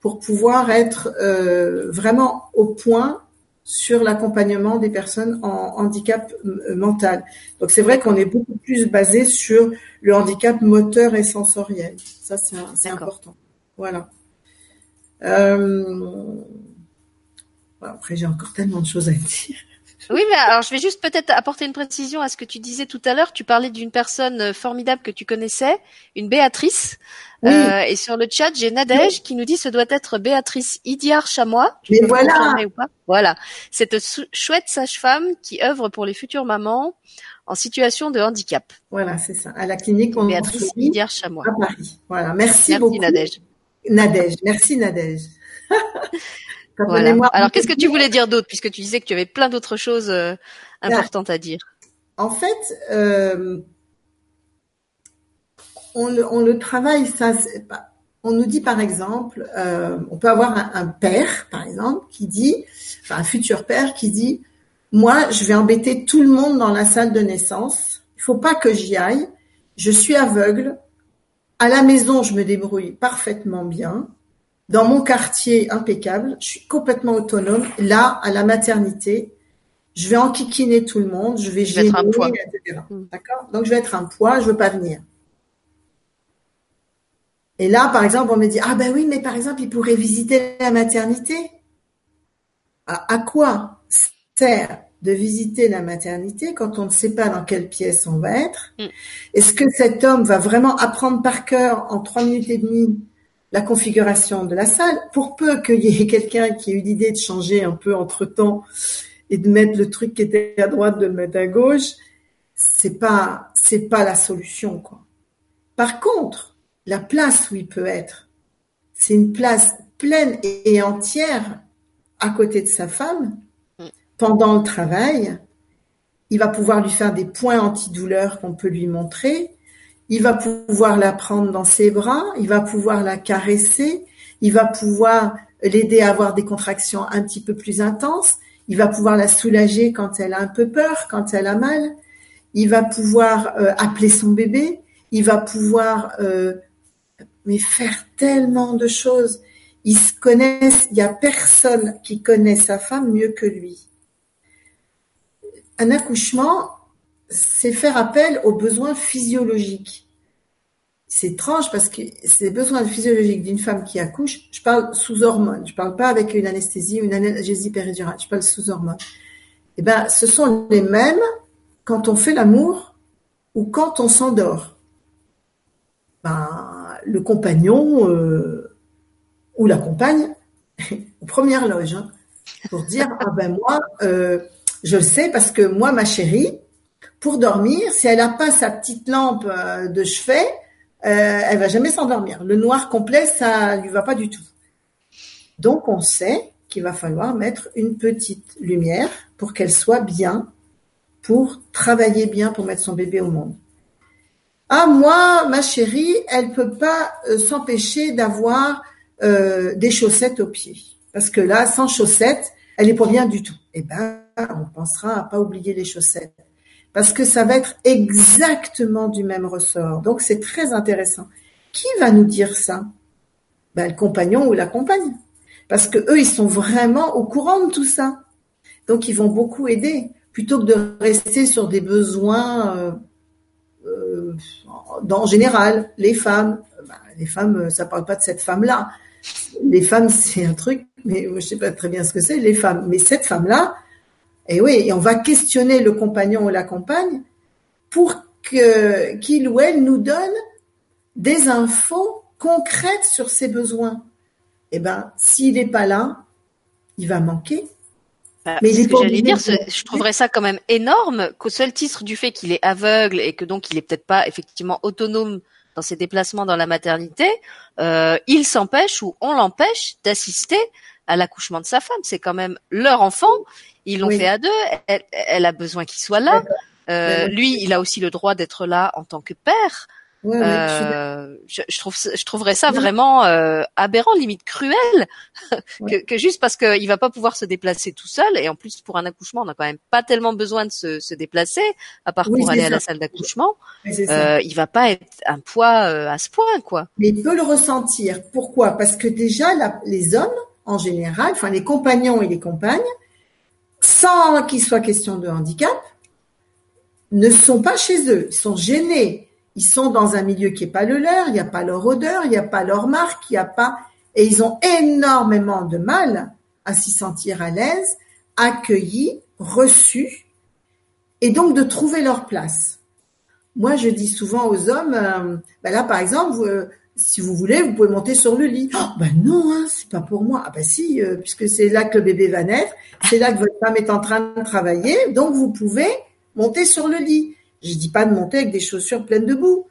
pour pouvoir être euh, vraiment au point sur l'accompagnement des personnes en handicap euh, mental. Donc c'est vrai qu'on est beaucoup plus basé sur le handicap moteur et sensoriel. Ça c'est important. Voilà. Euh, après j'ai encore tellement de choses à dire. Oui, mais alors je vais juste peut-être apporter une précision à ce que tu disais tout à l'heure. Tu parlais d'une personne euh, formidable que tu connaissais, une Béatrice. Euh, et sur le chat, j'ai Nadège qui nous dit ce doit être Béatrice Idiar Chamois. Mais voilà. Ou pas? Voilà. Cette chouette sage-femme qui œuvre pour les futures mamans en situation de handicap. Voilà, c'est ça. À la clinique, on Béatrice Idiar Chamois. À Paris. Voilà. Merci, beaucoup. Nadège. Nadège. Merci Nadège. Voilà. Alors, qu'est-ce que tu voulais dire d'autre, puisque tu disais que tu avais plein d'autres choses euh, importantes à dire En fait, euh, on, le, on, le, travaille, ça. On nous dit par exemple, euh, on peut avoir un, un, père, par exemple, qui dit, enfin un futur père qui dit, moi, je vais embêter tout le monde dans la salle de naissance. Il faut pas que j'y aille. Je suis aveugle. À la maison, je me débrouille parfaitement bien dans mon quartier impeccable, je suis complètement autonome. Là, à la maternité, je vais enquiquiner tout le monde, je vais gérer, etc. Hmm. D'accord? Donc, je vais être un poids, je veux pas venir. Et là, par exemple, on me dit, ah ben oui, mais par exemple, il pourrait visiter la maternité. À, quoi sert de visiter la maternité quand on ne sait pas dans quelle pièce on va être? Hmm. Est-ce que cet homme va vraiment apprendre par cœur en trois minutes et demie la configuration de la salle, pour peu qu'il y ait quelqu'un qui ait eu l'idée de changer un peu entre temps et de mettre le truc qui était à droite de le mettre à gauche, c'est pas c'est pas la solution quoi. Par contre, la place où il peut être, c'est une place pleine et entière à côté de sa femme pendant le travail. Il va pouvoir lui faire des points antidouleurs qu'on peut lui montrer il va pouvoir la prendre dans ses bras, il va pouvoir la caresser, il va pouvoir l'aider à avoir des contractions un petit peu plus intenses, il va pouvoir la soulager quand elle a un peu peur, quand elle a mal, il va pouvoir euh, appeler son bébé, il va pouvoir euh, mais faire tellement de choses. Se il n'y a personne qui connaît sa femme mieux que lui. Un accouchement, c'est faire appel aux besoins physiologiques. C'est étrange parce que ces besoins physiologiques d'une femme qui accouche, je parle sous hormones, je parle pas avec une anesthésie ou une analgésie péridurale, je parle sous hormones. Eh ben, ce sont les mêmes quand on fait l'amour ou quand on s'endort. Ben, le compagnon euh, ou la compagne, aux premières loges, hein, pour dire ah ben moi, euh, je le sais parce que moi, ma chérie, pour dormir, si elle n'a pas sa petite lampe euh, de chevet, euh, elle va jamais s'endormir. Le noir complet, ça lui va pas du tout. Donc on sait qu'il va falloir mettre une petite lumière pour qu'elle soit bien, pour travailler bien, pour mettre son bébé au monde. Ah moi, ma chérie, elle peut pas euh, s'empêcher d'avoir euh, des chaussettes aux pieds, parce que là, sans chaussettes, elle est pas bien du tout. Eh ben, on pensera à pas oublier les chaussettes parce que ça va être exactement du même ressort. Donc c'est très intéressant. Qui va nous dire ça? Ben, Le compagnon ou la compagne. Parce que eux, ils sont vraiment au courant de tout ça. Donc ils vont beaucoup aider, plutôt que de rester sur des besoins euh, euh, en général. Les femmes, ben, les femmes, ça parle pas de cette femme-là. Les femmes, c'est un truc, mais je sais pas très bien ce que c'est, les femmes. Mais cette femme-là, et oui, et on va questionner le compagnon ou la compagne pour que qu'il ou elle nous donne des infos concrètes sur ses besoins. Eh ben, s'il n'est pas là, il va manquer. Bah, mais ce que j'allais dire, je trouverais ça quand même énorme qu'au seul titre du fait qu'il est aveugle et que donc il est peut-être pas effectivement autonome dans ses déplacements dans la maternité, euh, il s'empêche ou on l'empêche d'assister à l'accouchement de sa femme. C'est quand même leur enfant ils l'ont fait à deux. Elle, a besoin qu'il soit là. Euh, lui, il a aussi le droit d'être là en tant que père. Euh, je, je, trouve, je trouverais ça vraiment euh, aberrant, limite cruel, que, que, juste parce qu'il va pas pouvoir se déplacer tout seul. Et en plus, pour un accouchement, on n'a quand même pas tellement besoin de se, se déplacer, à part pour aller à la salle d'accouchement. Euh, il va pas être un poids euh, à ce point, quoi. Mais il peut le ressentir. Pourquoi? Parce que déjà, la, les hommes, en général, enfin les compagnons et les compagnes, sans qu'il soit question de handicap, ne sont pas chez eux, ils sont gênés, ils sont dans un milieu qui n'est pas le leur, il n'y a pas leur odeur, il n'y a pas leur marque, il n'y a pas, et ils ont énormément de mal à s'y sentir à l'aise, accueillis, reçus, et donc de trouver leur place. Moi, je dis souvent aux hommes, euh, ben là, par exemple, vous, si vous voulez, vous pouvez monter sur le lit. Oh, ben non, hein, c'est pas pour moi. Ah ben si, euh, puisque c'est là que le bébé va naître, c'est là que votre femme est en train de travailler, donc vous pouvez monter sur le lit. Je dis pas de monter avec des chaussures pleines de boue,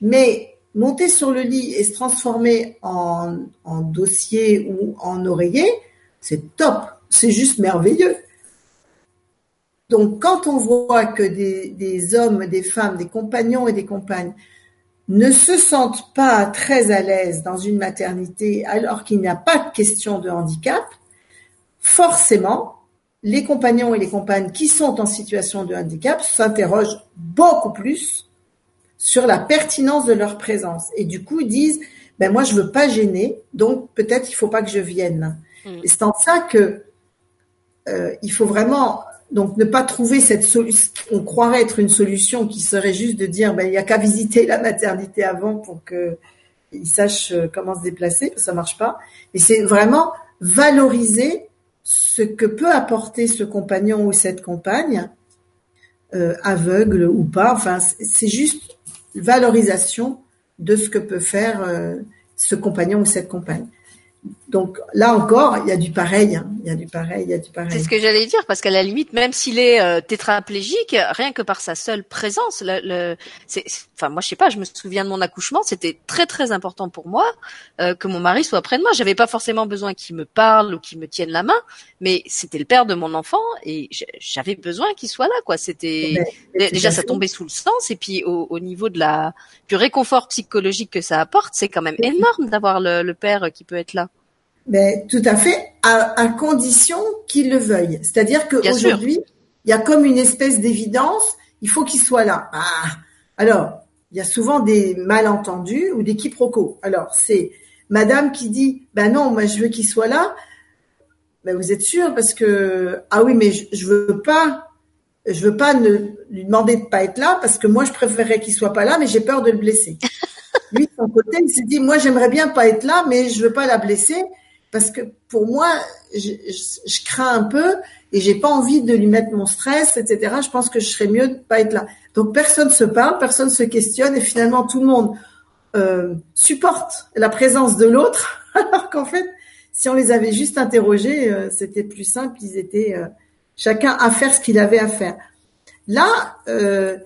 mais monter sur le lit et se transformer en, dossier ou en oreiller, c'est top, c'est juste merveilleux. Donc quand on voit que des hommes, des femmes, des compagnons et des compagnes ne se sentent pas très à l'aise dans une maternité alors qu'il n'y a pas de question de handicap, forcément, les compagnons et les compagnes qui sont en situation de handicap s'interrogent beaucoup plus sur la pertinence de leur présence et du coup ils disent ben moi je veux pas gêner donc peut-être il faut pas que je vienne. Mm. Et c'est en ça que euh, il faut vraiment donc ne pas trouver cette solution, on croirait être une solution qui serait juste de dire ben il y a qu'à visiter la maternité avant pour que ils sachent euh, comment se déplacer, ça marche pas. Et c'est vraiment valoriser ce que peut apporter ce compagnon ou cette compagne, euh, aveugle ou pas. Enfin, c'est juste valorisation de ce que peut faire euh, ce compagnon ou cette compagne. Donc là encore, il y a du pareil. Hein. Il y a du pareil, il y a du pareil. C'est ce que j'allais dire, parce qu'à la limite, même s'il est euh, tétraplégique, rien que par sa seule présence, le, le c'est, enfin moi je sais pas, je me souviens de mon accouchement, c'était très très important pour moi euh, que mon mari soit près de moi. J'avais pas forcément besoin qu'il me parle ou qu'il me tienne la main, mais c'était le père de mon enfant et j'avais besoin qu'il soit là, quoi. C'était eh ben, déjà ça tombait sous le sens et puis au, au, niveau de la du réconfort psychologique que ça apporte, c'est quand même énorme d'avoir le, le père qui peut être là. Mais tout à fait, à, à condition qu'il le veuille. C'est-à-dire qu'aujourd'hui, il y a comme une espèce d'évidence, il faut qu'il soit là. Ah, alors, il y a souvent des malentendus ou des quiproquos. Alors, c'est madame qui dit, ben non, moi je veux qu'il soit là. Ben vous êtes sûr parce que ah oui, mais je, je veux pas, je veux pas ne, lui demander de pas être là parce que moi je préférerais qu'il soit pas là, mais j'ai peur de le blesser. Lui de son côté, il s'est dit, moi j'aimerais bien pas être là, mais je veux pas la blesser parce que pour moi, je, je, crains un peu et j'ai pas envie de lui mettre mon stress, etc. Je pense que je serais mieux de pas être là. Donc personne se parle, personne se questionne et finalement tout le monde euh, supporte la présence de l'autre, alors qu'en fait, si on les avait juste interrogés, euh, c'était plus simple. Ils étaient euh, chacun à faire ce qu'il avait à faire. Là, euh,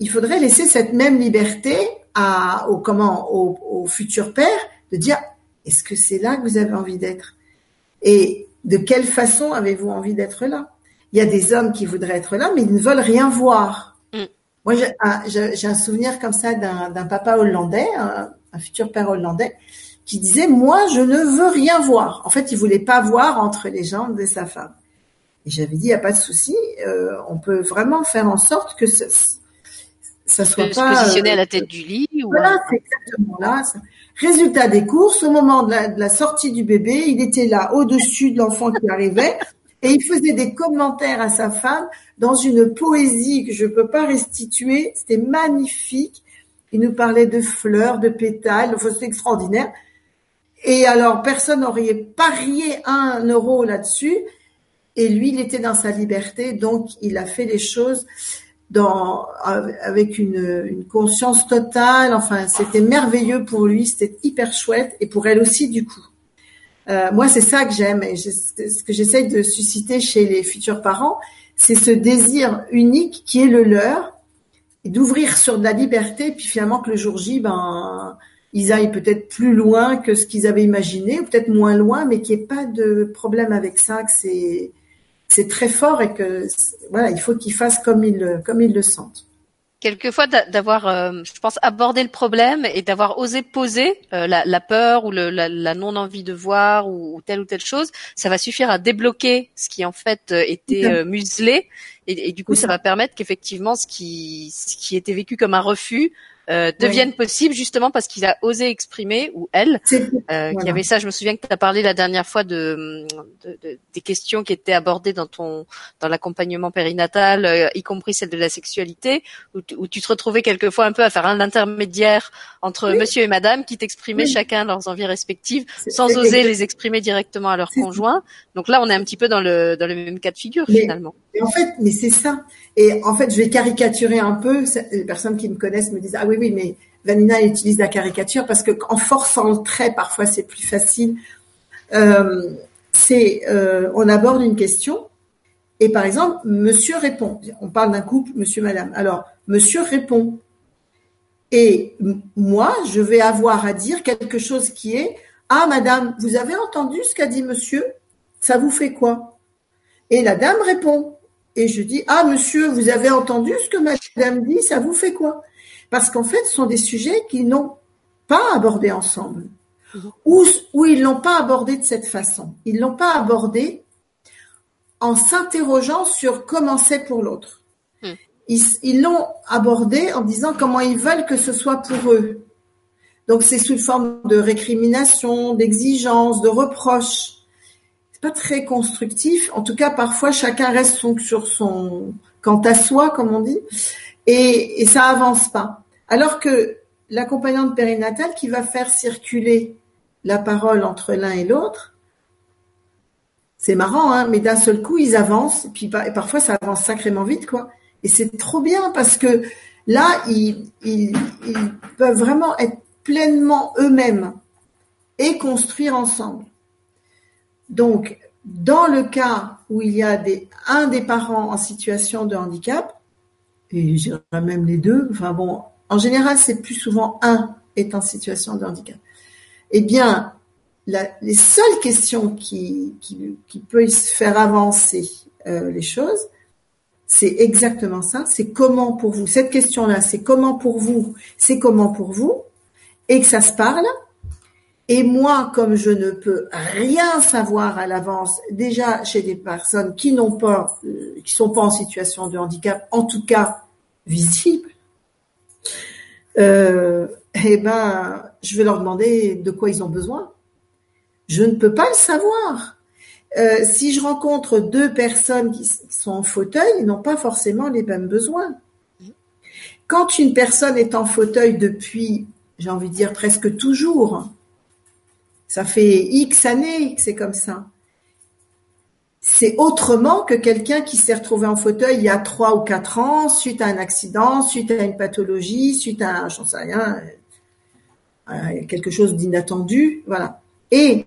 il faudrait laisser cette même liberté à, au comment, au, au futur père de dire est-ce que c'est là que vous avez envie d'être? Et de quelle façon avez-vous envie d'être là? Il y a des hommes qui voudraient être là, mais ils ne veulent rien voir. Mm. Moi, j'ai un, souvenir comme ça d'un papa hollandais, un, futur père hollandais, qui disait moi, je ne veux rien voir. En fait, il voulait pas voir entre les jambes de sa femme. Et j'avais dit, il n'y a pas de souci, euh, on peut vraiment faire en sorte que ça, ça soit pas se positionner à la tête du lit. Voilà, c'est exactement là. Résultat des courses, au moment de la, sortie du bébé, il était là au-dessus de l'enfant qui arrivait et il faisait des commentaires à sa femme dans une poésie que je ne peux pas restituer. C'était magnifique. Il nous parlait de fleurs, de pétales, c'était extraordinaire. Et alors, personne n'aurait parié un euro là-dessus. Et lui, il était dans sa liberté, donc il a fait les choses dans, avec une, une, conscience totale. Enfin, c'était merveilleux pour lui, c'était hyper chouette et pour elle aussi du coup. Euh, moi, c'est ça que j'aime et ce que j'essaye de susciter chez les futurs parents, c'est ce désir unique qui est le leur d'ouvrir sur de la liberté, puis finalement que le jour J, ben, ils aillent peut-être plus loin que ce qu'ils avaient imaginé, ou peut-être moins loin, mais qu'il n'y ait pas de problème avec ça, que c'est c'est très fort et que voilà, il faut qu'ils fassent comme ils comme ils le sentent. Quelquefois d'avoir, euh, je pense, abordé le problème et d'avoir osé poser euh, la, la, peur ou le, la, la non envie de voir ou, telle ou telle chose, ça va suffire à débloquer ce qui en fait euh, était muselé. Et, et, du coup ça va permettre qu'effectivement ce qui ce qui était vécu comme un refus euh, deviennent possibles justement parce qu'il a osé exprimer ou elle euh, qui avait ça. Je me souviens que tu as parlé la dernière fois de, de, de, des questions qui étaient abordées dans ton dans l'accompagnement périnatal, euh, y compris celle de la sexualité, où, où, tu te retrouvais quelquefois un peu à faire un intermédiaire entre Monsieur et Madame qui t'exprimaient chacun leurs envies respectives sans oser les exprimer directement à leur conjoint. Donc là, on est un petit peu dans le dans le même cas de figure finalement. En fait, mais c'est ça. Et en fait, je vais caricaturer un peu. Les personnes qui me connaissent me disent ah oui oui mais Vanina utilise la caricature parce que en forçant le trait parfois c'est plus facile. Euh, euh, on aborde une question et par exemple Monsieur répond. On parle d'un couple Monsieur Madame. Alors Monsieur répond et moi je vais avoir à dire quelque chose qui est ah Madame vous avez entendu ce qu'a dit Monsieur? Ça vous fait quoi? Et la dame répond et je dis ah monsieur vous avez entendu ce que madame dit ça vous fait quoi? Parce qu'en fait ce sont des sujets qu'ils n'ont pas abordés ensemble. Ou, ou ils l'ont pas abordé de cette façon. Ils l'ont pas abordé en s'interrogeant sur comment c'est pour l'autre. Mhm. ils l'ont abordé en disant comment ils veulent que ce soit pour eux. Donc c'est sous forme de récrimination d'exigence de reproche très constructif. En tout cas, parfois, chacun reste sur son quant à soi, comme on dit, et, ça avance pas. Alors que l'accompagnante périnatale qui va faire circuler la parole entre l'un et l'autre, c'est marrant, hein, mais d'un seul coup, ils avancent, et puis parfois ça avance sacrément vite, quoi. Et c'est trop bien parce que là, ils peuvent vraiment être pleinement eux-mêmes et construire ensemble. Donc, dans le cas où il y a un des parents en situation de handicap, et je dirais même les deux, enfin bon, en général, c'est plus souvent un est en situation de handicap. Eh bien, les seules questions qui peuvent faire avancer euh, les choses, c'est exactement ça. C'est comment pour vous. Cette question-là, c'est comment pour vous. C'est comment pour vous. Et que ça se parle. Et moi, comme je ne peux rien savoir à l'avance, déjà chez des personnes qui n'ont pas, euh, qui sont pas en situation de handicap, en tout cas visible, euh, eh ben, je vais leur demander de quoi ils ont besoin. Je ne peux pas le savoir. Euh, si je rencontre deux personnes qui sont en fauteuil, ils n'ont pas forcément les mêmes besoins. Quand une personne est en fauteuil depuis, j'ai envie de dire presque toujours, ça fait X années que c'est comme ça. C'est autrement que quelqu'un qui s'est retrouvé en fauteuil il y a trois ou quatre ans suite à un accident, suite à une pathologie, suite à, j'en sais rien, quelque chose d'inattendu, voilà. Et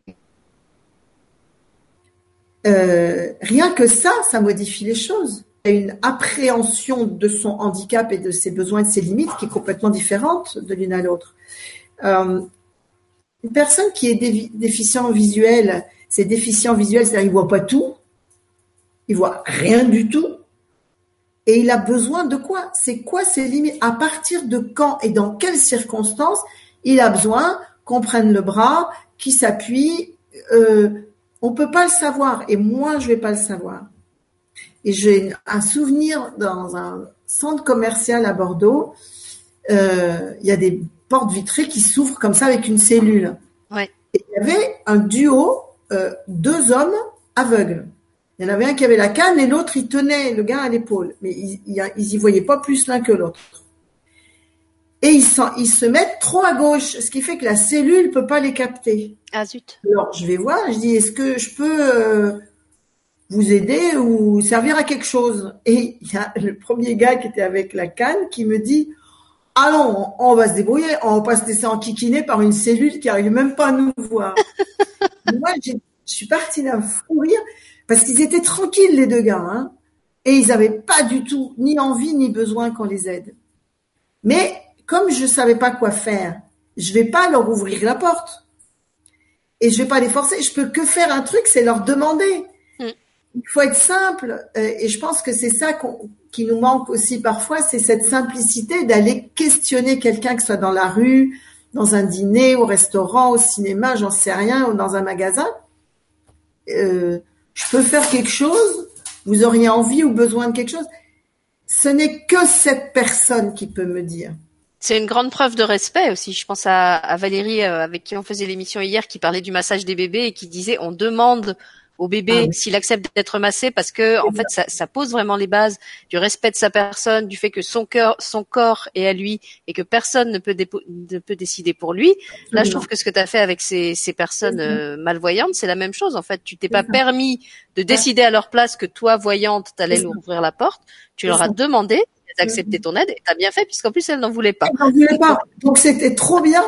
euh, rien que ça, ça modifie les choses. Il y a une appréhension de son handicap et de ses besoins et de ses limites qui est complètement différente de l'une à l'autre. Euh, une personne qui est déficient visuel, c'est déficient visuel, c'est-à-dire il voit pas tout, il voit rien du tout, et il a besoin de quoi? C'est quoi ses limites? À partir de quand et dans quelles circonstances il a besoin qu'on prenne le bras, qu'il s'appuie. Euh, on peut pas le savoir, et moi je vais pas le savoir. Et j'ai un souvenir dans un centre commercial à Bordeaux. Euh, il y a des porte vitrée qui s'ouvre comme ça avec une cellule. Ouais. Et il y avait un duo, euh, deux hommes aveugles. Il y en avait un qui avait la canne et l'autre il tenait le gars à l'épaule. Mais ils, ils, y voyaient pas plus l'un que l'autre. Et ils, ils se mettent trop à gauche, ce qui fait que la cellule peut pas les capter. Ah zut. Alors je vais voir, je dis est-ce que je peux euh, vous aider ou servir à quelque chose? Et il y a le premier gars qui était avec la canne qui me dit allons, on, va se débrouiller, on va pas se laisser enquiquiner par une cellule qui arrive même pas à nous voir. Moi, je suis partie d'un fou rire parce qu'ils étaient tranquilles les deux gars, hein, et ils avaient pas du tout ni envie ni besoin qu'on les aide. Mais comme je savais pas quoi faire, je vais pas leur ouvrir la porte et je vais pas les forcer. Je peux que faire un truc, c'est leur demander. Mm. Il faut être simple euh, et je pense que c'est ça qu'on qui nous manque aussi parfois, c'est cette simplicité d'aller questionner quelqu'un, que ce soit dans la rue, dans un dîner, au restaurant, au cinéma, j'en sais rien, ou dans un magasin. Euh, je peux faire quelque chose, vous auriez envie ou besoin de quelque chose. Ce n'est que cette personne qui peut me dire. C'est une grande preuve de respect aussi. Je pense à, Valérie euh, avec qui on faisait l'émission hier, qui parlait du massage des bébés et qui disait on demande au bébé ah s'il accepte d'être massé parce que en fait ça, ça, pose vraiment les bases du respect de sa personne, du fait que son cœur, son corps est à lui et que personne ne peut, ne peut décider pour lui. Là, je trouve que ce que tu as fait avec ces, ces personnes euh, malvoyantes, c'est la même chose. En fait, tu t'es pas permis de décider à leur place que toi, voyante, t'allais leur ouvrir la porte. Tu leur as demandé d'accepter ton aide et t'as bien fait puisqu'en plus elle n'en voulait pas. Elle n'en voulait pas. Donc c'était trop bien.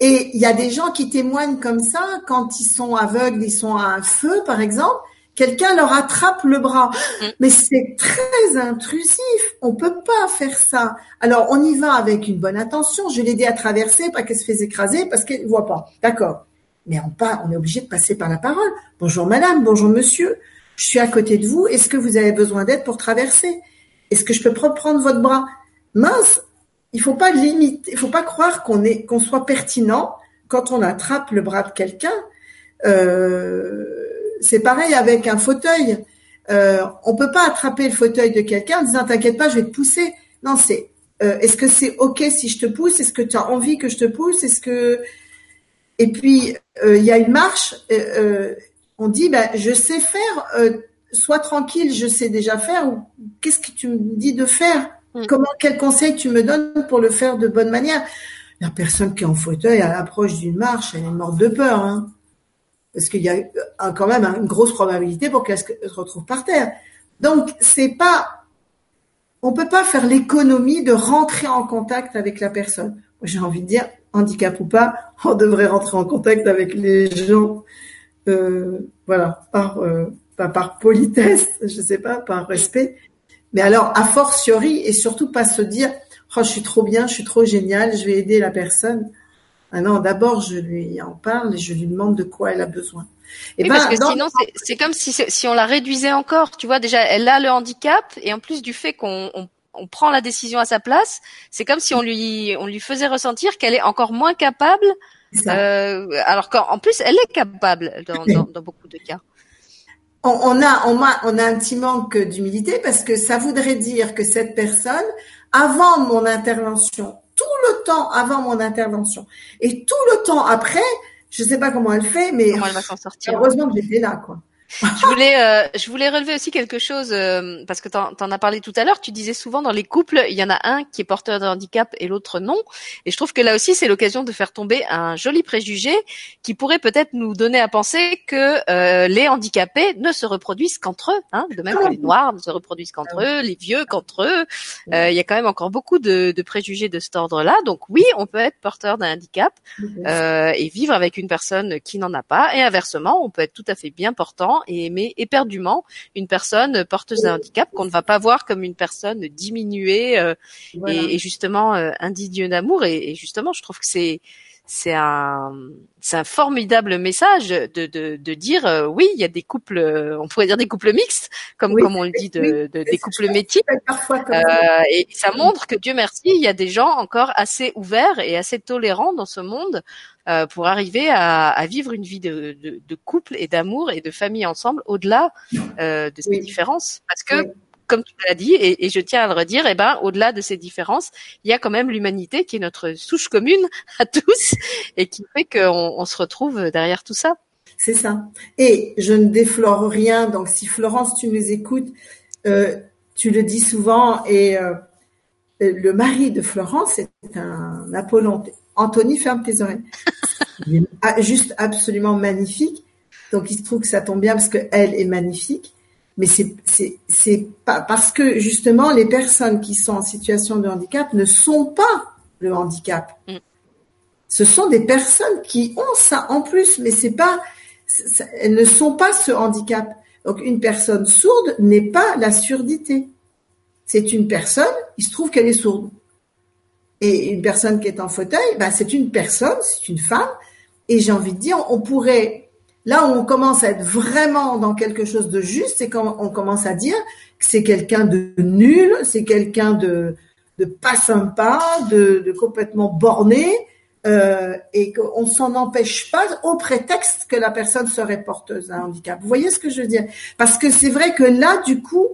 Et il y a des gens qui témoignent comme ça quand ils sont aveugles, ils sont à un feu par exemple, quelqu'un leur attrape le bras. Mm. Mais c'est très intrusif. On peut pas faire ça. Alors on y va avec une bonne intention. Je l'ai aidé à traverser, pas qu'elle se fait écraser parce qu'elle voit pas. D'accord. Mais on, pas, on est obligé de passer par la parole. Bonjour madame, bonjour monsieur. Je suis à côté de vous. Est-ce que vous avez besoin d'aide pour traverser? Est-ce que je peux prendre votre bras? Mince, il faut pas limiter, il faut pas croire qu'on est, qu'on soit pertinent quand on attrape le bras de quelqu'un. Euh, c'est pareil avec un fauteuil. Euh, on peut pas attraper le fauteuil de quelqu'un en disant t'inquiète pas, je vais te pousser. Non, c'est euh, est-ce que c'est ok si je te pousse? Est-ce que tu as envie que je te pousse? Est-ce que et puis euh, il y a une marche. On dit ben je sais faire sois tranquille, je sais déjà faire, ou qu'est-ce que tu me dis de faire? Mm. Comment, quel conseil tu me donnes pour le faire de bonne manière? La personne qui est en fauteuil à l'approche d'une marche, elle est morte de peur, hein parce qu'il y a quand même une grosse probabilité pour qu'elle se retrouve par terre. Donc c'est pas, on peut pas faire l'économie de rentrer en contact avec la personne. J'ai envie de dire, handicap ou pas, on devrait rentrer en contact avec les gens voilà, par pas par politesse, je sais pas, par respect, mais alors a fortiori et surtout pas se dire oh je suis trop bien, je suis trop génial, je vais aider la personne. Ah non, d'abord je lui en parle et je lui demande de quoi elle a besoin. Et ben, parce que sinon c'est comme si si on la réduisait encore, tu vois déjà elle a le handicap et en plus du fait qu'on on, prend la décision à sa place, c'est comme si on lui on lui faisait ressentir qu'elle est encore moins capable. Euh, alors qu'en plus elle est capable dans, dans, dans beaucoup de cas on, a, on, a, on a un petit manque d'humilité parce que ça voudrait dire que cette personne, avant mon intervention, tout le temps avant mon intervention et tout le temps après, je sais pas comment elle fait, mais comment elle va s'en sortir. heureusement que j'étais là, quoi je voulais, euh, je voulais relever aussi quelque chose euh, parce que tu en, as parlé tout à l'heure. Tu disais souvent dans les couples, il y en a un qui est porteur de handicap et l'autre non. Et je trouve que là aussi, c'est l'occasion de faire tomber un joli préjugé qui pourrait peut-être nous donner à penser que euh, les handicapés ne se reproduisent qu'entre eux, hein, de même que les noirs ne se reproduisent qu'entre eux, les vieux qu'entre eux. il y a quand même encore beaucoup de, de préjugés de cet ordre-là. Donc oui, on peut être porteur d'un handicap et vivre avec une personne qui n'en a pas. Et inversement, on peut être tout à fait bien portant et aimer éperdument une personne porteuse d'un handicap qu'on ne va pas voir comme une personne diminuée euh, et, justement euh, indigne d'amour. Et, justement, je trouve que c'est c'est un c'est un formidable message de, de, de dire euh, oui il y a des couples on pourrait dire des couples mixtes comme comme on le dit de, de des couples métiers. euh, et ça montre que Dieu merci il y a des gens encore assez ouverts et assez tolérants dans ce monde euh, pour arriver à, à, vivre une vie de, de, de couple et d'amour et de famille ensemble au-delà euh, de ces différences parce que comme tu l'as dit, et, et, je tiens à le redire, eh ben, au-delà de ces différences, il y a quand même l'humanité qui est notre souche commune à tous et qui fait qu'on on se retrouve derrière tout ça. C'est ça. Et je ne déflore rien. Donc, si Florence, tu nous écoutes, euh, tu le dis souvent, et le mari de Florence est un Apollon. Anthony, ferme tes oreilles. Juste absolument magnifique. Donc, il se trouve que ça tombe bien parce qu'elle est magnifique mais c'est c'est pas parce que justement les personnes qui sont en situation de handicap ne sont pas le handicap. Mm. Ce sont des personnes qui ont ça en plus, mais c'est pas elles ne sont pas ce handicap. Donc une personne sourde n'est pas la surdité. C'est une personne, il se trouve qu'elle est sourde. Et une personne qui est en fauteuil, ben c'est une personne, c'est une femme. Et j'ai envie de dire, on pourrait Là où on commence à être vraiment dans quelque chose de juste, c'est quand on commence à dire que c'est quelqu'un de nul, c'est quelqu'un de, de pas sympa, de, de complètement borné, euh, et qu'on s'en empêche pas au prétexte que la personne serait porteuse d'un handicap. Vous voyez ce que je veux dire? Parce que c'est vrai que là, du coup,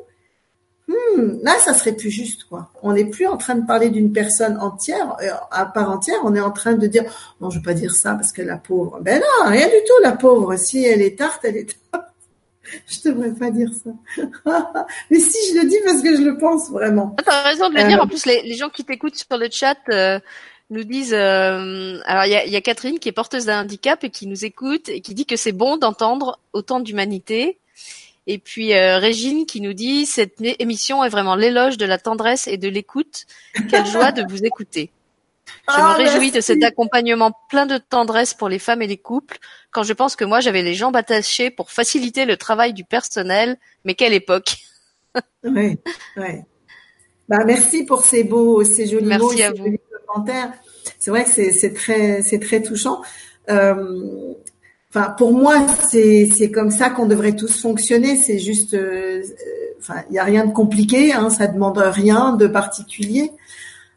hmm, là, ça serait plus juste, quoi. On n'est plus en train de parler d'une personne entière, euh, à part entière. On est en train de dire, non, je veux pas dire ça parce que la pauvre. Ben non, rien du tout, la pauvre. Si elle est tarte, elle est tarte. Je devrais pas dire ça. Mais si je le dis parce que je le pense vraiment. Tu as raison de le dire. En euh, plus, les, gens qui t'écoutent sur le chat euh, nous disent. alors, il y a, y a, Catherine qui est porteuse d'un handicap et qui nous écoute et qui dit que c'est bon d'entendre autant d'humanité et puis euh, Régine qui nous dit cette émission est vraiment l'éloge de la tendresse et de l'écoute. Quelle joie de vous écouter. Je me ah, réjouis de cet accompagnement plein de tendresse pour les femmes et les couples. Quand je pense que moi j'avais les jambes attachées pour faciliter le travail du personnel, mais quelle époque. oui, oui. Bah merci pour ces beaux, ces jolis merci mots, à vous. jolis commentaires. C'est vrai que c'est très, c'est très touchant. Euh, Pour moi, c'est comme ça qu'on devrait tous fonctionner. C'est juste, euh, enfin, il n'y a rien de compliqué. Hein, ça demande rien de particulier.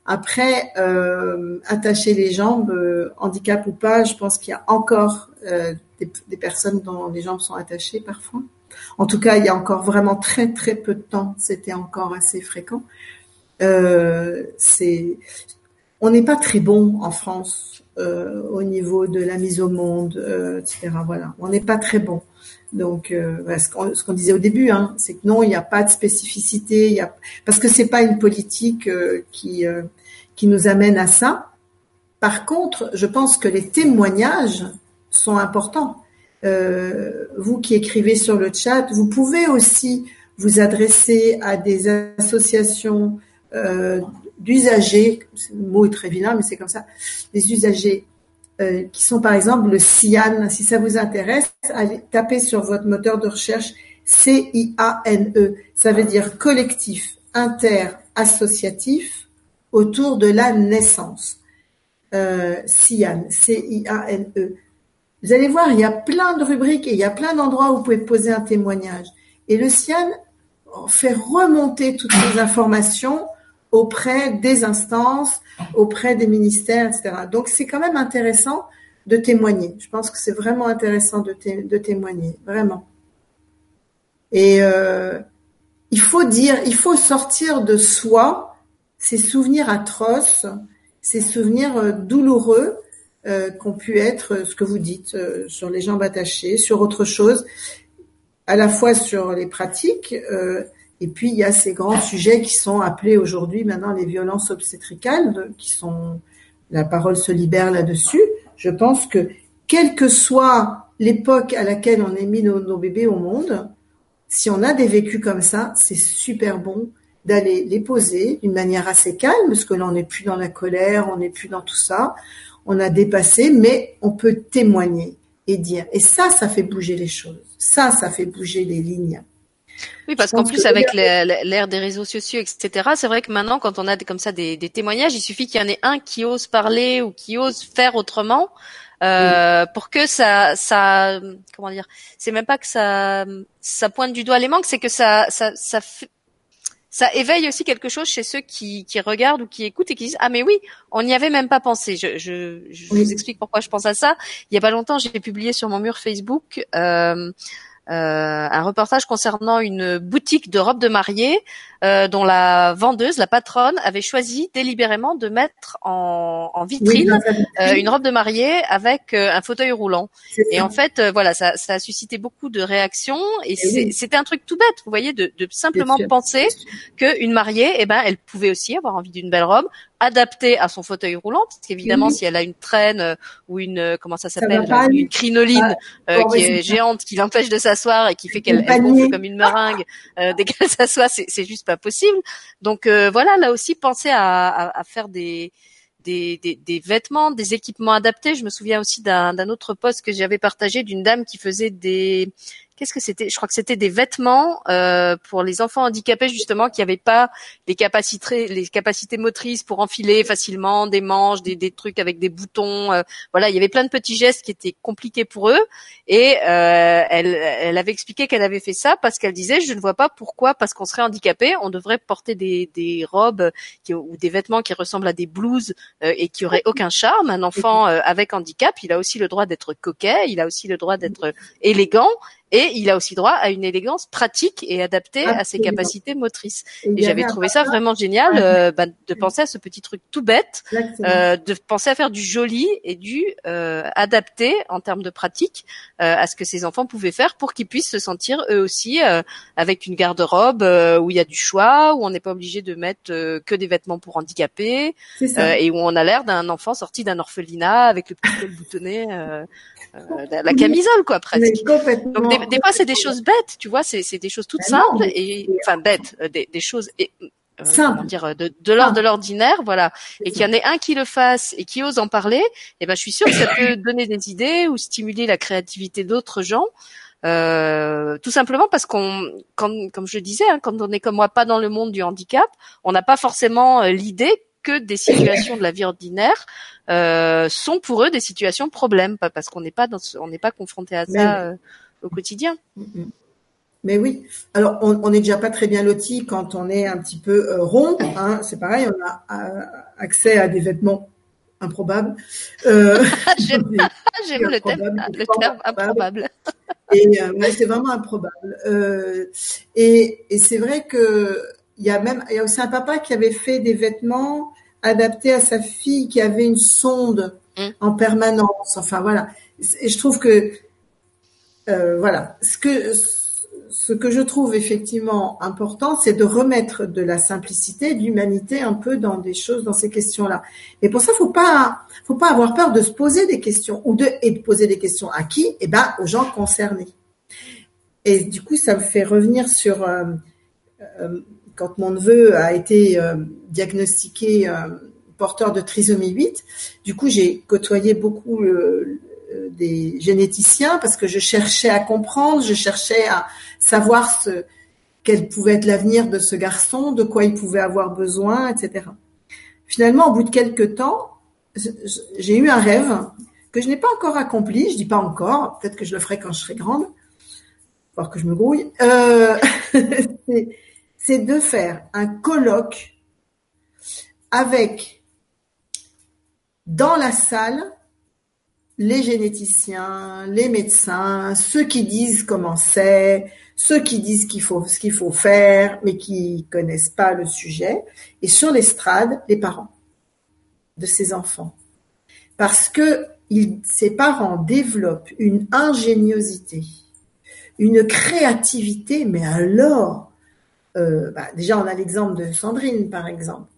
Après, euh, attacher les jambes, euh, handicap ou pas, je pense qu'il y a encore euh, des, personnes dont les jambes sont attachées parfois. En tout cas, il y a encore vraiment très très peu de temps, c'était encore assez fréquent. Euh, on n'est pas très bon en France euh, au niveau de la mise au monde, euh, etc. Voilà, on n'est pas très bon. Donc, euh, ce qu'on disait au début, hein, c'est que non, il n'y a pas de spécificité, parce que c'est pas une politique qui nous amène à ça. Par contre, je pense que les témoignages sont importants. vous qui écrivez sur le chat, vous pouvez aussi vous adresser à des associations d'usagers, le mot est très vilain, mais c'est comme ça, des usagers euh, qui sont par exemple le CIAN. Si ça vous intéresse, allez sur votre moteur de recherche C-I-A-N-E. Ça veut dire collectif inter-associatif autour de la naissance. Euh, CIAN, C-I-A-N-E. Vous allez voir, il y a plein de rubriques et il y a plein d'endroits où vous pouvez poser un témoignage. Et le CIAN fait remonter toutes ces informations auprès des instances, auprès des ministères, etc. Donc c'est quand même intéressant de témoigner. Je pense que c'est vraiment intéressant de, témoigner, vraiment. Et euh, il faut dire, il faut sortir de soi ces souvenirs atroces, ces souvenirs euh, douloureux euh, qu'ont pu être ce que vous dites euh, sur les jambes attachées, sur autre chose, à la fois sur les pratiques. Euh, et puis il y a ces grands sujets qui sont appelés aujourd'hui maintenant les violences obstétricales, qui sont la parole se libère là-dessus. Je pense que quelle que soit l'époque à laquelle on a mis nos, bébés au monde, si on a des vécus comme ça, c'est super bon d'aller les poser d'une manière assez calme, parce que là on n'est plus dans la colère, on n'est plus dans tout ça, on a dépassé, mais on peut témoigner et dire. Et ça, ça fait bouger les choses. Ça, ça fait bouger les lignes. Oui, parce qu'en plus, avec l'ère des réseaux sociaux, etc., c'est vrai que maintenant, quand on a comme ça des, témoignages, il suffit qu'il y en ait un qui ose parler ou qui ose faire autrement. Euh, pour que ça, ça, comment dire, c'est même pas que ça, ça pointe du doigt les manques, c'est que ça, ça, ça, ça éveille aussi quelque chose chez ceux qui, qui regardent ou qui écoutent et qui disent ah mais oui on n'y avait même pas pensé je, je, je vous explique pourquoi je pense à ça il y a pas longtemps j'ai publié sur mon mur Facebook euh, euh, un reportage concernant une boutique de robes de mariée euh, dont la vendeuse, la patronne, avait choisi délibérément de mettre en, en vitrine euh, une robe de mariée avec euh, un fauteuil roulant. Et en fait, voilà, ça, ça, a suscité beaucoup de réactions et, eh c'était un truc tout bête, vous voyez, de, de simplement penser qu'une mariée, eh ben, elle pouvait aussi avoir envie d'une belle robe, adaptée à son fauteuil roulant, parce qu'évidemment, si elle a une traîne ou une comment ça s'appelle, une crinoline ah, qui est géante, qui l'empêche de s'asseoir et qui fait qu'elle gonfle comme une meringue dès qu'elle s'assoit, c'est juste possible. Donc euh, voilà, là aussi, pensez à, faire des, des, des, vêtements, des équipements adaptés. Je me souviens aussi d'un autre poste que j'avais partagé d'une dame qui faisait des qu'est-ce que c'était? Je crois que c'était des vêtements euh, pour les enfants handicapés justement qui n'avaient pas les capacités, les capacités motrices pour enfiler facilement des manches, des, des trucs avec des boutons. Euh, voilà, il y avait plein de petits gestes qui étaient compliqués pour eux. Et euh, elle, elle avait expliqué qu'elle avait fait ça parce qu'elle disait je ne vois pas pourquoi, parce qu'on serait handicapé, on devrait porter des, des robes qui, ou des vêtements qui ressemblent à des blouses euh, et qui auraient aucun charme. Un enfant euh, avec handicap, il a aussi le droit d'être coquet, il a aussi le droit d'être élégant et il a aussi droit à une élégance pratique et adaptée à ses capacités motrices. Et, j'avais trouvé ça vraiment génial euh, bah, de penser à ce petit truc tout bête, euh, de penser à faire du joli et du euh, adapté en termes de pratique euh, à ce que ces enfants pouvaient faire pour qu'ils puissent se sentir eux aussi euh, avec une garde-robe où il y a du choix, où on n'est pas obligé de mettre que des vêtements pour handicapés et où on a l'air d'un enfant sorti d'un orphelinat avec le petit boutonné, la camisole quoi presque. Donc des, fois c'est des choses bêtes, tu vois, c'est des choses toutes simples et enfin bêtes, des, des choses et, euh, dire de, de l'ordre de l'ordinaire, voilà, et qu'il y en ait un qui le fasse et qui ose en parler, et eh ben je suis sûre que ça peut donner des idées ou stimuler la créativité d'autres gens. Euh, tout simplement parce qu'on, comme, comme je le disais, hein, quand on est comme moi pas dans le monde du handicap, on n'a pas forcément euh, l'idée que des situations de la vie ordinaire euh, sont pour eux des situations problèmes, pas parce qu'on n'est pas dans, on n'est pas confronté à ça euh, au quotidien. Mm, mm. Mais oui. Alors, on n'est déjà pas très bien loti quand on est un petit peu euh, rond. Hein. C'est pareil, on a euh, accès à des vêtements improbables. Euh, J'aime le, thème, le terme improbable. Et euh, c'est vraiment improbable. et, et c'est vrai que il y a même, il y a aussi un papa qui avait fait des vêtements adaptés à sa fille qui avait une sonde mm. en permanence. Enfin voilà. Et je trouve que voilà, ce que ce que je trouve effectivement important, c'est de remettre de la simplicité, de l'humanité un peu dans des choses, dans ces questions-là. Mais pour ça, faut pas, faut pas avoir peur de se poser des questions ou de et de poser des questions à qui? Eh ben, aux gens concernés. Et du coup, ça me fait revenir sur euh, euh, quand mon neveu a été euh, diagnostiqué porteur de trisomie 8. Du coup, j'ai côtoyé beaucoup des généticiens parce que je cherchais à comprendre, je cherchais à savoir ce, quel pouvait être l'avenir de ce garçon, de quoi il pouvait avoir besoin, etc. Finalement, au bout de quelques temps, j'ai eu un rêve que je n'ai pas encore accompli. Je dis pas encore, peut-être que je le ferai quand je serai grande, voir que je me grouille. Euh, c'est de faire un colloque avec dans la salle les généticiens, les médecins, ceux qui disent comment c'est, ceux qui disent qu'il faut, ce qu'il faut faire, mais qui connaissent pas le sujet, et sur l'estrade, les parents de ces enfants. Parce que ces parents développent une ingéniosité, une créativité, mais alors, euh, bah, déjà on a l'exemple de Sandrine par exemple,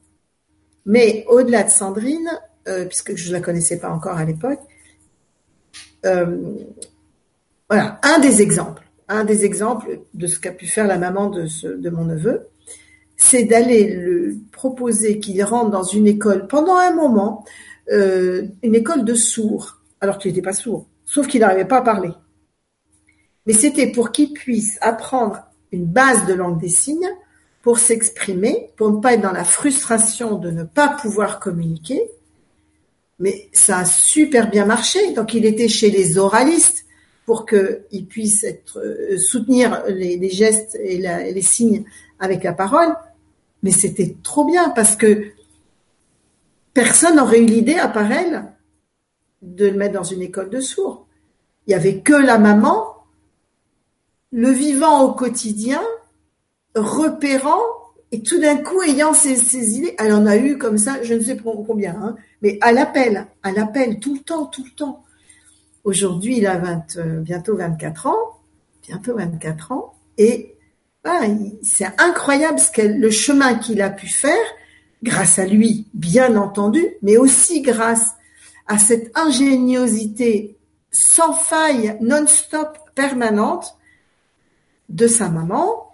mais au-delà de Sandrine, euh, puisque je ne la connaissais pas encore à l'époque, voilà, un des exemples, un des exemples de ce qu'a pu faire la maman de mon neveu, c'est d'aller le proposer qu'il rentre dans une école pendant un moment, euh, une école de sourds, alors qu'il n'était pas sourd, sauf qu'il n'arrivait pas à parler. Mais c'était pour qu'il puisse apprendre une base de langue des signes pour s'exprimer, pour ne pas être dans la frustration de ne pas pouvoir communiquer, mais ça a super bien marché. Donc il était chez les oralistes pour qu'il puisse être, euh, soutenir les, gestes et, les signes avec la parole. Mais c'était trop bien parce que personne n'aurait eu l'idée, à part elle, de le mettre dans une école de sourds. Il y avait que la maman, le vivant au quotidien, repérant et tout d'un coup, ayant ces, idées, elle en a eu comme ça, je ne sais combien, hein, mais à l'appel, à l'appel, tout le temps, tout le temps. Aujourd'hui, il a 20, euh, bientôt 24 ans, bientôt 24 ans, et ah, c'est incroyable ce le chemin qu'il a pu faire, grâce à lui, bien entendu, mais aussi grâce à cette ingéniosité sans faille, non-stop, permanente de sa maman,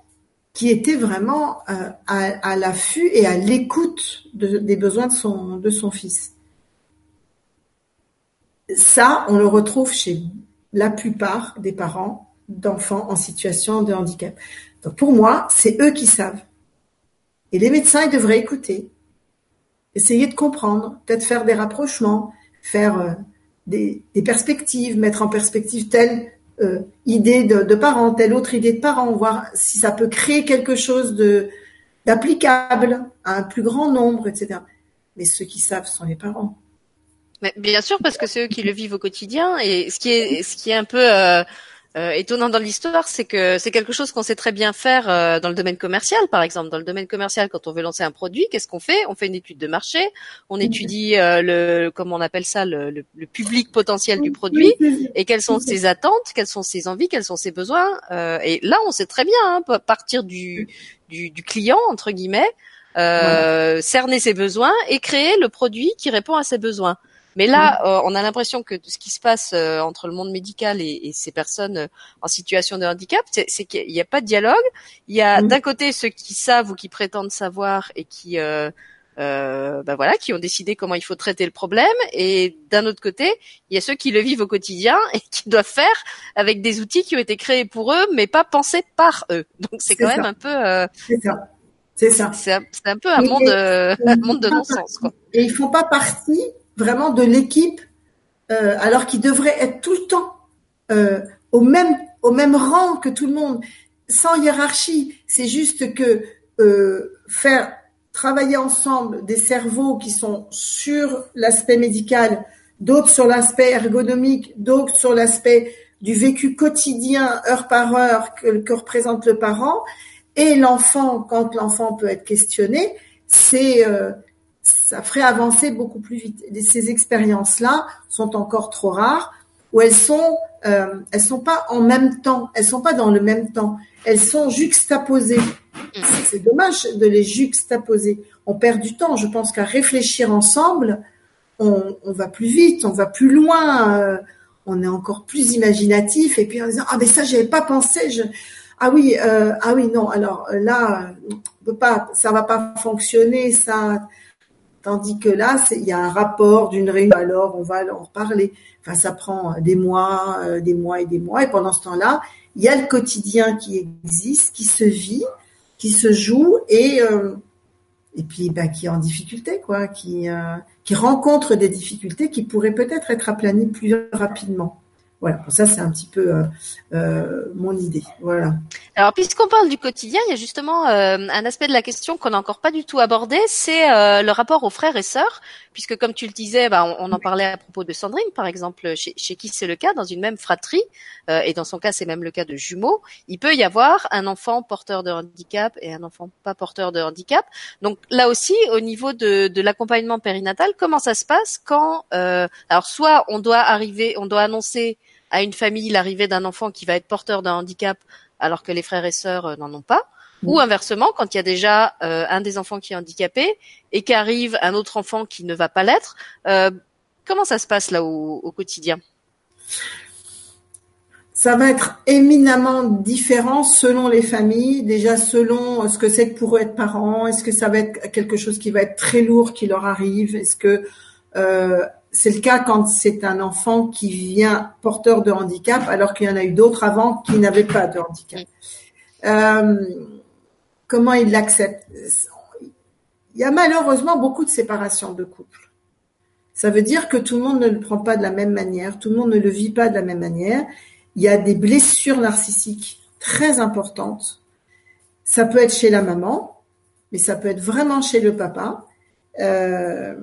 qui était vraiment euh, à, l'affût et à l'écoute des besoins de son fils. Ça, on le retrouve chez la plupart des parents d'enfants en situation de handicap. Donc pour moi, c'est eux qui savent. Et les médecins, ils devraient écouter, essayer de comprendre, peut-être faire des rapprochements, faire euh, des, perspectives, mettre en perspective telle euh, idée de, de, parents, telle autre idée de parents, voir si ça peut créer quelque chose d'applicable à un plus grand nombre, etc. Mais ceux qui savent sont les parents. Mais bien sûr, parce que c'est eux qui le vivent au quotidien. Et ce qui est, ce qui est un peu euh, euh, étonnant dans l'histoire, c'est que c'est quelque chose qu'on sait très bien faire euh, dans le domaine commercial, par exemple. Dans le domaine commercial, quand on veut lancer un produit, qu'est-ce qu'on fait? On fait une étude de marché, on étudie euh, le, comment on appelle ça, le, le, le, public potentiel du produit, et quelles sont ses attentes, quelles sont ses envies, quels sont ses besoins. et là, on sait très bien hein, partir du, du, du, client entre guillemets. cerner ses besoins et créer le produit qui répond à ses besoins. Mais là, euh, on a l'impression que ce qui se passe euh, entre le monde médical et, ces personnes euh, en situation de handicap, c'est qu'il n'y a pas de dialogue. Il y a d'un côté ceux qui savent ou qui prétendent savoir et qui euh, ben voilà, qui ont décidé comment il faut traiter le problème, et d'un autre côté, il y a ceux qui le vivent au quotidien et qui doivent faire avec des outils qui ont été créés pour eux, mais pas pensés par eux. Donc c'est quand même un peu. c'est ça. C'est ça. C'est un, peu un monde, un monde de non-sens. Et ils font pas partie vraiment de l'équipe, euh, alors qu'ils devraient être tout le temps euh, au même au même rang que tout le monde, sans hiérarchie. C'est juste que euh, faire travailler ensemble des cerveaux qui sont sur l'aspect médical, d'autres sur l'aspect ergonomique, d'autres sur l'aspect du vécu quotidien, heure par heure, que, que représente le parent, et l'enfant, quand l'enfant peut être questionné, c'est euh, ça ferait avancer beaucoup plus vite. ces expériences-là sont encore trop rares, où elles sont, euh, elles sont pas en même temps, elles sont pas dans le même temps, elles sont juxtaposées. C'est dommage de les juxtaposer. On perd du temps. Je pense qu'à réfléchir ensemble, on, va plus vite, on va plus loin, euh, on est encore plus imaginatif. Et puis en disant ah mais ça j'avais pas pensé. Ah oui, euh, ah oui non. Alors là, on peut pas, ça va pas fonctionner. Ça, Tandis que là, il y a un rapport d'une réunion, alors on va en reparler. Enfin, ça prend des mois, des mois et des mois. Et pendant ce temps-là, il y a le quotidien qui existe, qui se vit, qui se joue et et puis bah, qui est en difficulté, quoi, qui qui rencontre des difficultés qui pourraient peut-être être aplanies plus rapidement. Voilà, ça c'est un petit peu euh, euh, mon idée. Voilà. Alors puisqu'on parle du quotidien, il y a justement euh, un aspect de la question qu'on n'a encore pas du tout abordé, c'est le rapport aux frères et sœurs, puisque comme tu le disais, bah, on, en parlait à propos de Sandrine par exemple, chez, chez qui c'est le cas? Dans une même fratrie, et dans son cas c'est même le cas de jumeaux, il peut y avoir un enfant porteur de handicap et un enfant pas porteur de handicap. Donc là aussi, au niveau de, de l'accompagnement périnatal, comment ça se passe quand, alors soit on doit arriver, on doit annoncer à une famille l'arrivée d'un enfant qui va être porteur d'un handicap alors que les frères et sœurs euh, n'en ont pas, ou inversement, quand il y a déjà euh, un des enfants qui est handicapé et qu'arrive un autre enfant qui ne va pas l'être, euh, comment ça se passe là au, quotidien? Ça va être éminemment différent selon les familles, déjà selon ce que c'est que pour eux être parents, est-ce que ça va être quelque chose qui va être très lourd qui leur arrive, est-ce que c'est le cas quand c'est un enfant qui vient porteur de handicap, alors qu'il y en a eu d'autres avant qui n'avaient pas de handicap. Euh, comment il l'accepte? Il y a malheureusement beaucoup de séparations de couples. Ça veut dire que tout le monde ne le prend pas de la même manière, tout le monde ne le vit pas de la même manière. Il y a des blessures narcissiques très importantes. Ça peut être chez la maman, mais ça peut être vraiment chez le papa. Euh,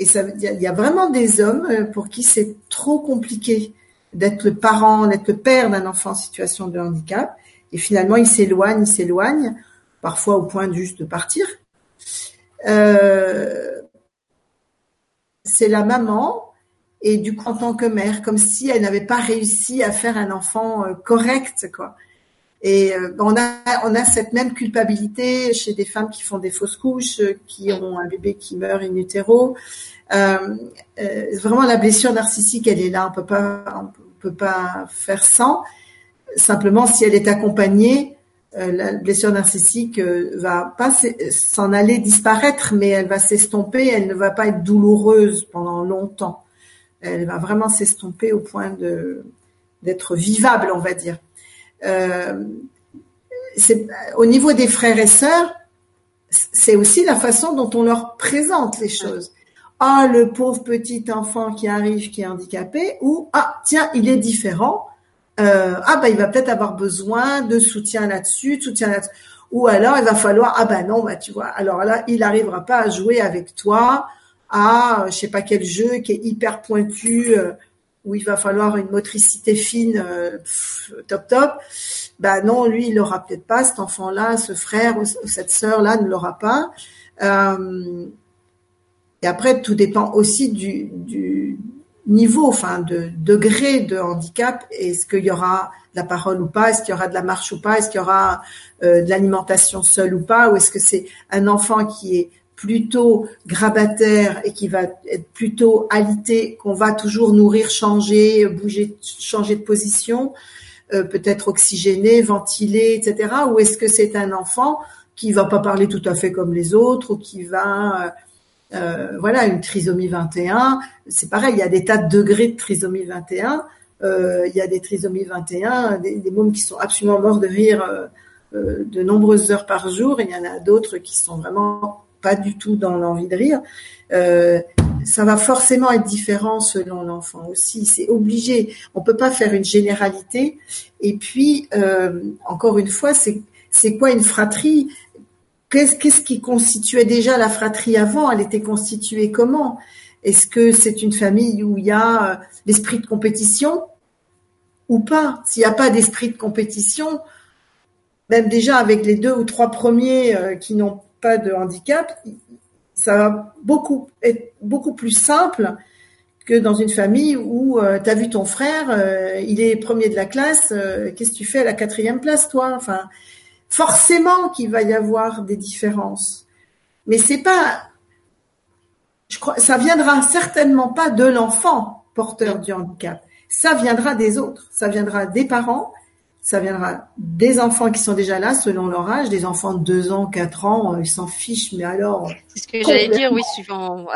et il y, a vraiment des hommes euh, pour qui c'est trop compliqué d'être le parent, d'être le père d'un enfant en situation de handicap. Et finalement, ils s'éloignent, ils s'éloignent, parfois au point juste de partir. Euh, c'est la maman, et du coup, en tant que mère, comme si elle n'avait pas réussi à faire un enfant euh, correct, quoi. Et euh, on a on a cette même culpabilité chez des femmes qui font des fausses couches, euh, qui ont un bébé qui meurt in utero. Euh, vraiment la blessure narcissique, elle est là. On peut pas on peut pas faire sans. Simplement, si elle est accompagnée, la blessure narcissique va pas s'en aller disparaître, mais elle va s'estomper. Elle ne va pas être douloureuse pendant longtemps. Elle va vraiment s'estomper au point de d'être vivable, on va dire. Euh, au niveau des frères et sœurs, c'est aussi la façon dont on leur présente les choses. Ah, le pauvre petit enfant qui arrive, qui est handicapé, ou ah, tiens, il est différent. Euh, ah, bah, il va peut-être avoir besoin de soutien là-dessus, de soutien là-dessus. Ou alors, il va falloir, ah bah non, bah tu vois, alors là, il n'arrivera pas à jouer avec toi à, je sais pas quel jeu qui est hyper pointu. Euh, où il va falloir une motricité fine, euh, top top, ben non, lui, il l'aura peut-être pas, cet enfant-là, ce frère ou cette sœur-là ne l'aura pas. Euh, et après, tout dépend aussi du, niveau, enfin, de degré de handicap. Est-ce qu'il y aura de la parole ou pas? Est-ce qu'il y aura de la marche ou pas? Est-ce qu'il y aura euh, de l'alimentation seule ou pas? Ou est-ce que c'est un enfant qui est plutôt grabataire et qui va être plutôt alité, qu'on va toujours nourrir, changer, bouger, changer de position, euh, peut-être oxygéné, ventilé, etc. Ou est-ce que c'est un enfant qui va pas parler tout à fait comme les autres ou qui va euh, euh voilà une trisomie 21 c'est pareil il y a des tas de degrés de trisomie 21 euh, il y a des trisomies 21 des, mômes qui sont absolument morts de rire de nombreuses heures par jour il y en a d'autres qui sont vraiment pas du tout dans l'envie de rire, euh, ça va forcément être différent selon l'enfant aussi. C'est obligé. On peut pas faire une généralité. Et puis, euh, encore une fois, c'est quoi une fratrie? Qu'est-ce qui constituait déjà la fratrie avant? Elle était constituée comment? Est-ce que c'est une famille où il y a euh, l'esprit de compétition ou pas? S'il n'y a pas d'esprit de compétition, même déjà avec les deux ou trois premiers qui n'ont pas de handicap, ça va beaucoup être beaucoup plus simple que dans une famille où euh, tu as vu ton frère, euh, il est premier de la classe, euh, qu'est-ce que tu fais à la quatrième place, toi? Enfin, forcément qu'il va y avoir des différences, mais c'est pas, je crois, ça viendra certainement pas de l'enfant porteur du handicap, ça viendra des autres, ça viendra des parents ça viendra des enfants qui sont déjà là selon leur âge, des enfants de 2 ans, 4 ans, ils s'en fichent, mais alors... C'est ce que j'allais dire, oui, souvent,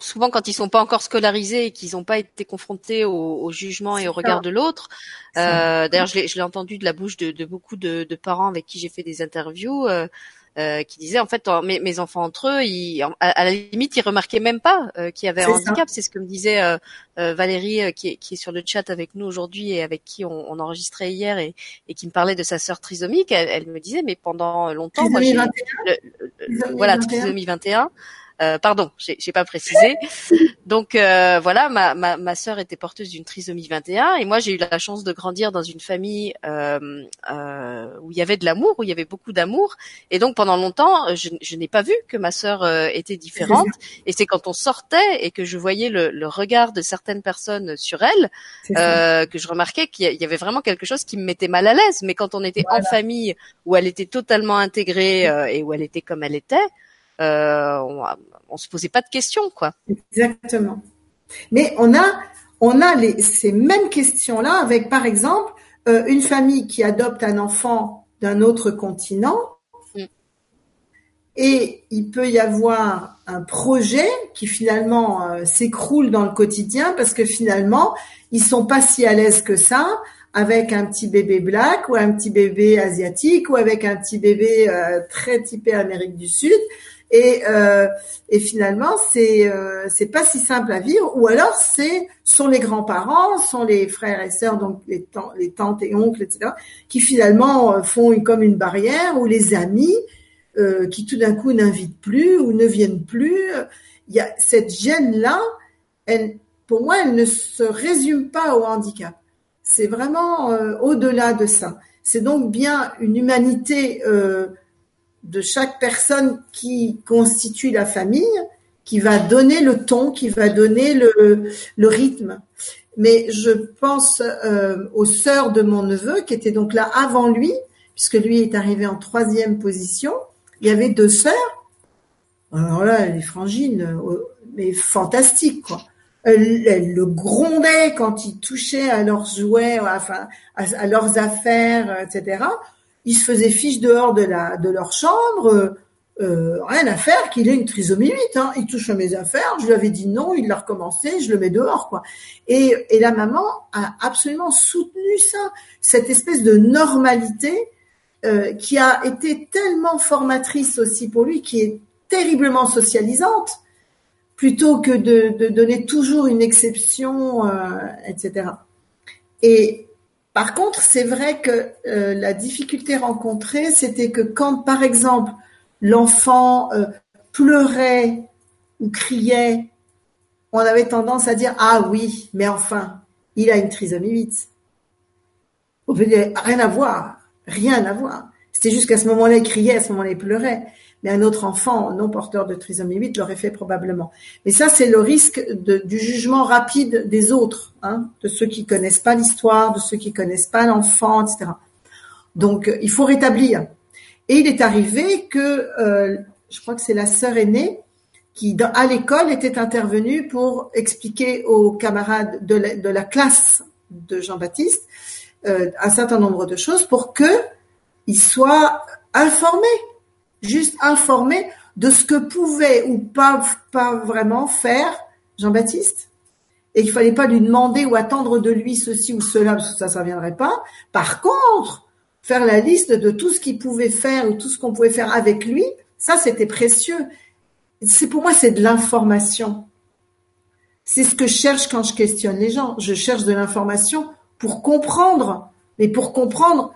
souvent quand ils sont pas encore scolarisés et qu'ils n'ont pas été confrontés au, jugement et au regard de l'autre. Euh, D'ailleurs, je l'ai entendu de la bouche de, de beaucoup de, de, parents avec qui j'ai fait des interviews. Euh, euh, qui disait en fait mes, mes, enfants entre eux, ils, à, la limite, ils remarquaient même pas euh, qu'il y avait un handicap. C'est ce que me disait euh, euh Valérie, euh, qui est, qui, est, sur le chat avec nous aujourd'hui et avec qui on, on enregistrait hier et, et, qui me parlait de sa sœur trisomique. Elle, elle me disait, mais pendant longtemps, moi, j'ai, voilà, trisomie 21. Euh, pardon, j'ai pas précisé. Donc euh, voilà, ma, ma, ma sœur était porteuse d'une trisomie 21 et moi j'ai eu la chance de grandir dans une famille euh, euh, où il y avait de l'amour, où il y avait beaucoup d'amour. Et donc pendant longtemps, je, je n'ai pas vu que ma sœur euh, était différente. Et c'est quand on sortait et que je voyais le, le regard de certaines personnes sur elle euh, que je remarquais qu'il y avait vraiment quelque chose qui me mettait mal à l'aise. Mais quand on était en famille où elle était totalement intégrée et où elle était comme elle était, on, on se posait pas de questions, quoi. Exactement. Mais on a, on a les, ces mêmes questions-là avec, par exemple, euh, une famille qui adopte un enfant d'un autre continent. Mm. Et il peut y avoir un projet qui finalement euh, s'écroule dans le quotidien parce que finalement, ils sont pas si à l'aise que ça avec un petit bébé black ou un petit bébé asiatique ou avec un petit bébé euh, très typé Amérique du Sud. Et, euh, et finalement, c'est euh, c'est pas si simple à vivre. Ou alors, c'est sont les grands-parents, sont les frères et sœurs, donc les, tantes et oncles, etc., qui finalement euh, font comme une barrière, ou les amis euh, qui tout d'un coup n'invitent plus ou ne viennent plus. Il y a cette gêne-là. Elle, pour moi, elle ne se résume pas au handicap. C'est vraiment euh, au-delà de ça. C'est donc bien une humanité euh, de chaque personne qui constitue la famille, qui va donner le ton, qui va donner le, rythme. Mais je pense euh, aux sœurs de mon neveu qui étaient donc là avant lui, puisque lui est arrivé en troisième position. Il y avait deux sœurs. Alors là, les frangines, euh, mais fantastiques quoi. Elles, le grondaient quand ils touchaient à leurs jouets, à leurs affaires, etc ils se faisaient fiche dehors de la de leur chambre. Euh, euh, rien à faire qu'il ait une trisomie 8. Hein. Il touche à mes affaires. Je lui avais dit non, il l'a recommencé, je le mets dehors. quoi. Et, et la maman a absolument soutenu ça, cette espèce de normalité euh, qui a été tellement formatrice aussi pour lui, qui est terriblement socialisante, plutôt que de, de donner toujours une exception, etc. Et par contre, c'est vrai que euh, la difficulté rencontrée, c'était que quand, par exemple, l'enfant euh, pleurait ou criait, on avait tendance à dire ah oui, mais enfin, il a une trisomie 8. On veut dire rien à voir, rien à voir. C'était juste qu'à ce moment-là, il criait, à ce moment-là, il pleurait mais un autre enfant non porteur de trisomie 8 l'aurait fait probablement. Mais ça, c'est le risque du jugement rapide des autres, hein, de ceux qui connaissent pas l'histoire, de ceux qui connaissent pas l'enfant, etc. Donc, il faut rétablir. Et il est arrivé que, euh, je crois que c'est la sœur aînée qui, à l'école, était intervenue pour expliquer aux camarades de la, classe de Jean-Baptiste euh, un certain nombre de choses pour que ils soient informés juste informé de ce que pouvait ou pas, pas vraiment faire Jean-Baptiste. Et il fallait pas lui demander ou attendre de lui ceci ou cela, parce que ça, ça viendrait pas. Par contre, faire la liste de tout ce qu'il pouvait faire ou tout ce qu'on pouvait faire avec lui, ça, c'était précieux. C'est pour moi, c'est de l'information. C'est ce que je cherche quand je questionne les gens. Je cherche de l'information pour comprendre, mais pour comprendre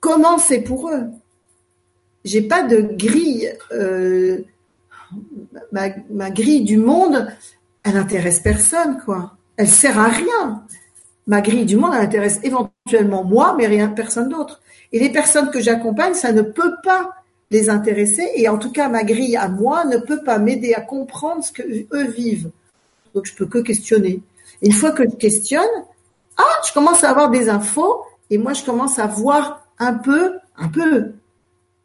comment c'est pour eux j'ai pas de grille. Euh, ma, grille du monde, elle intéresse personne, quoi. Elle sert à rien. Ma grille du monde, elle intéresse éventuellement moi, mais rien, personne d'autre. Et les personnes que j'accompagne, ça ne peut pas les intéresser. Et en tout cas, ma grille à moi ne peut pas m'aider à comprendre ce que eux vivent. Donc, je peux que questionner. Une fois que je questionne, ah, je commence à avoir des infos et moi, je commence à voir un peu, un peu,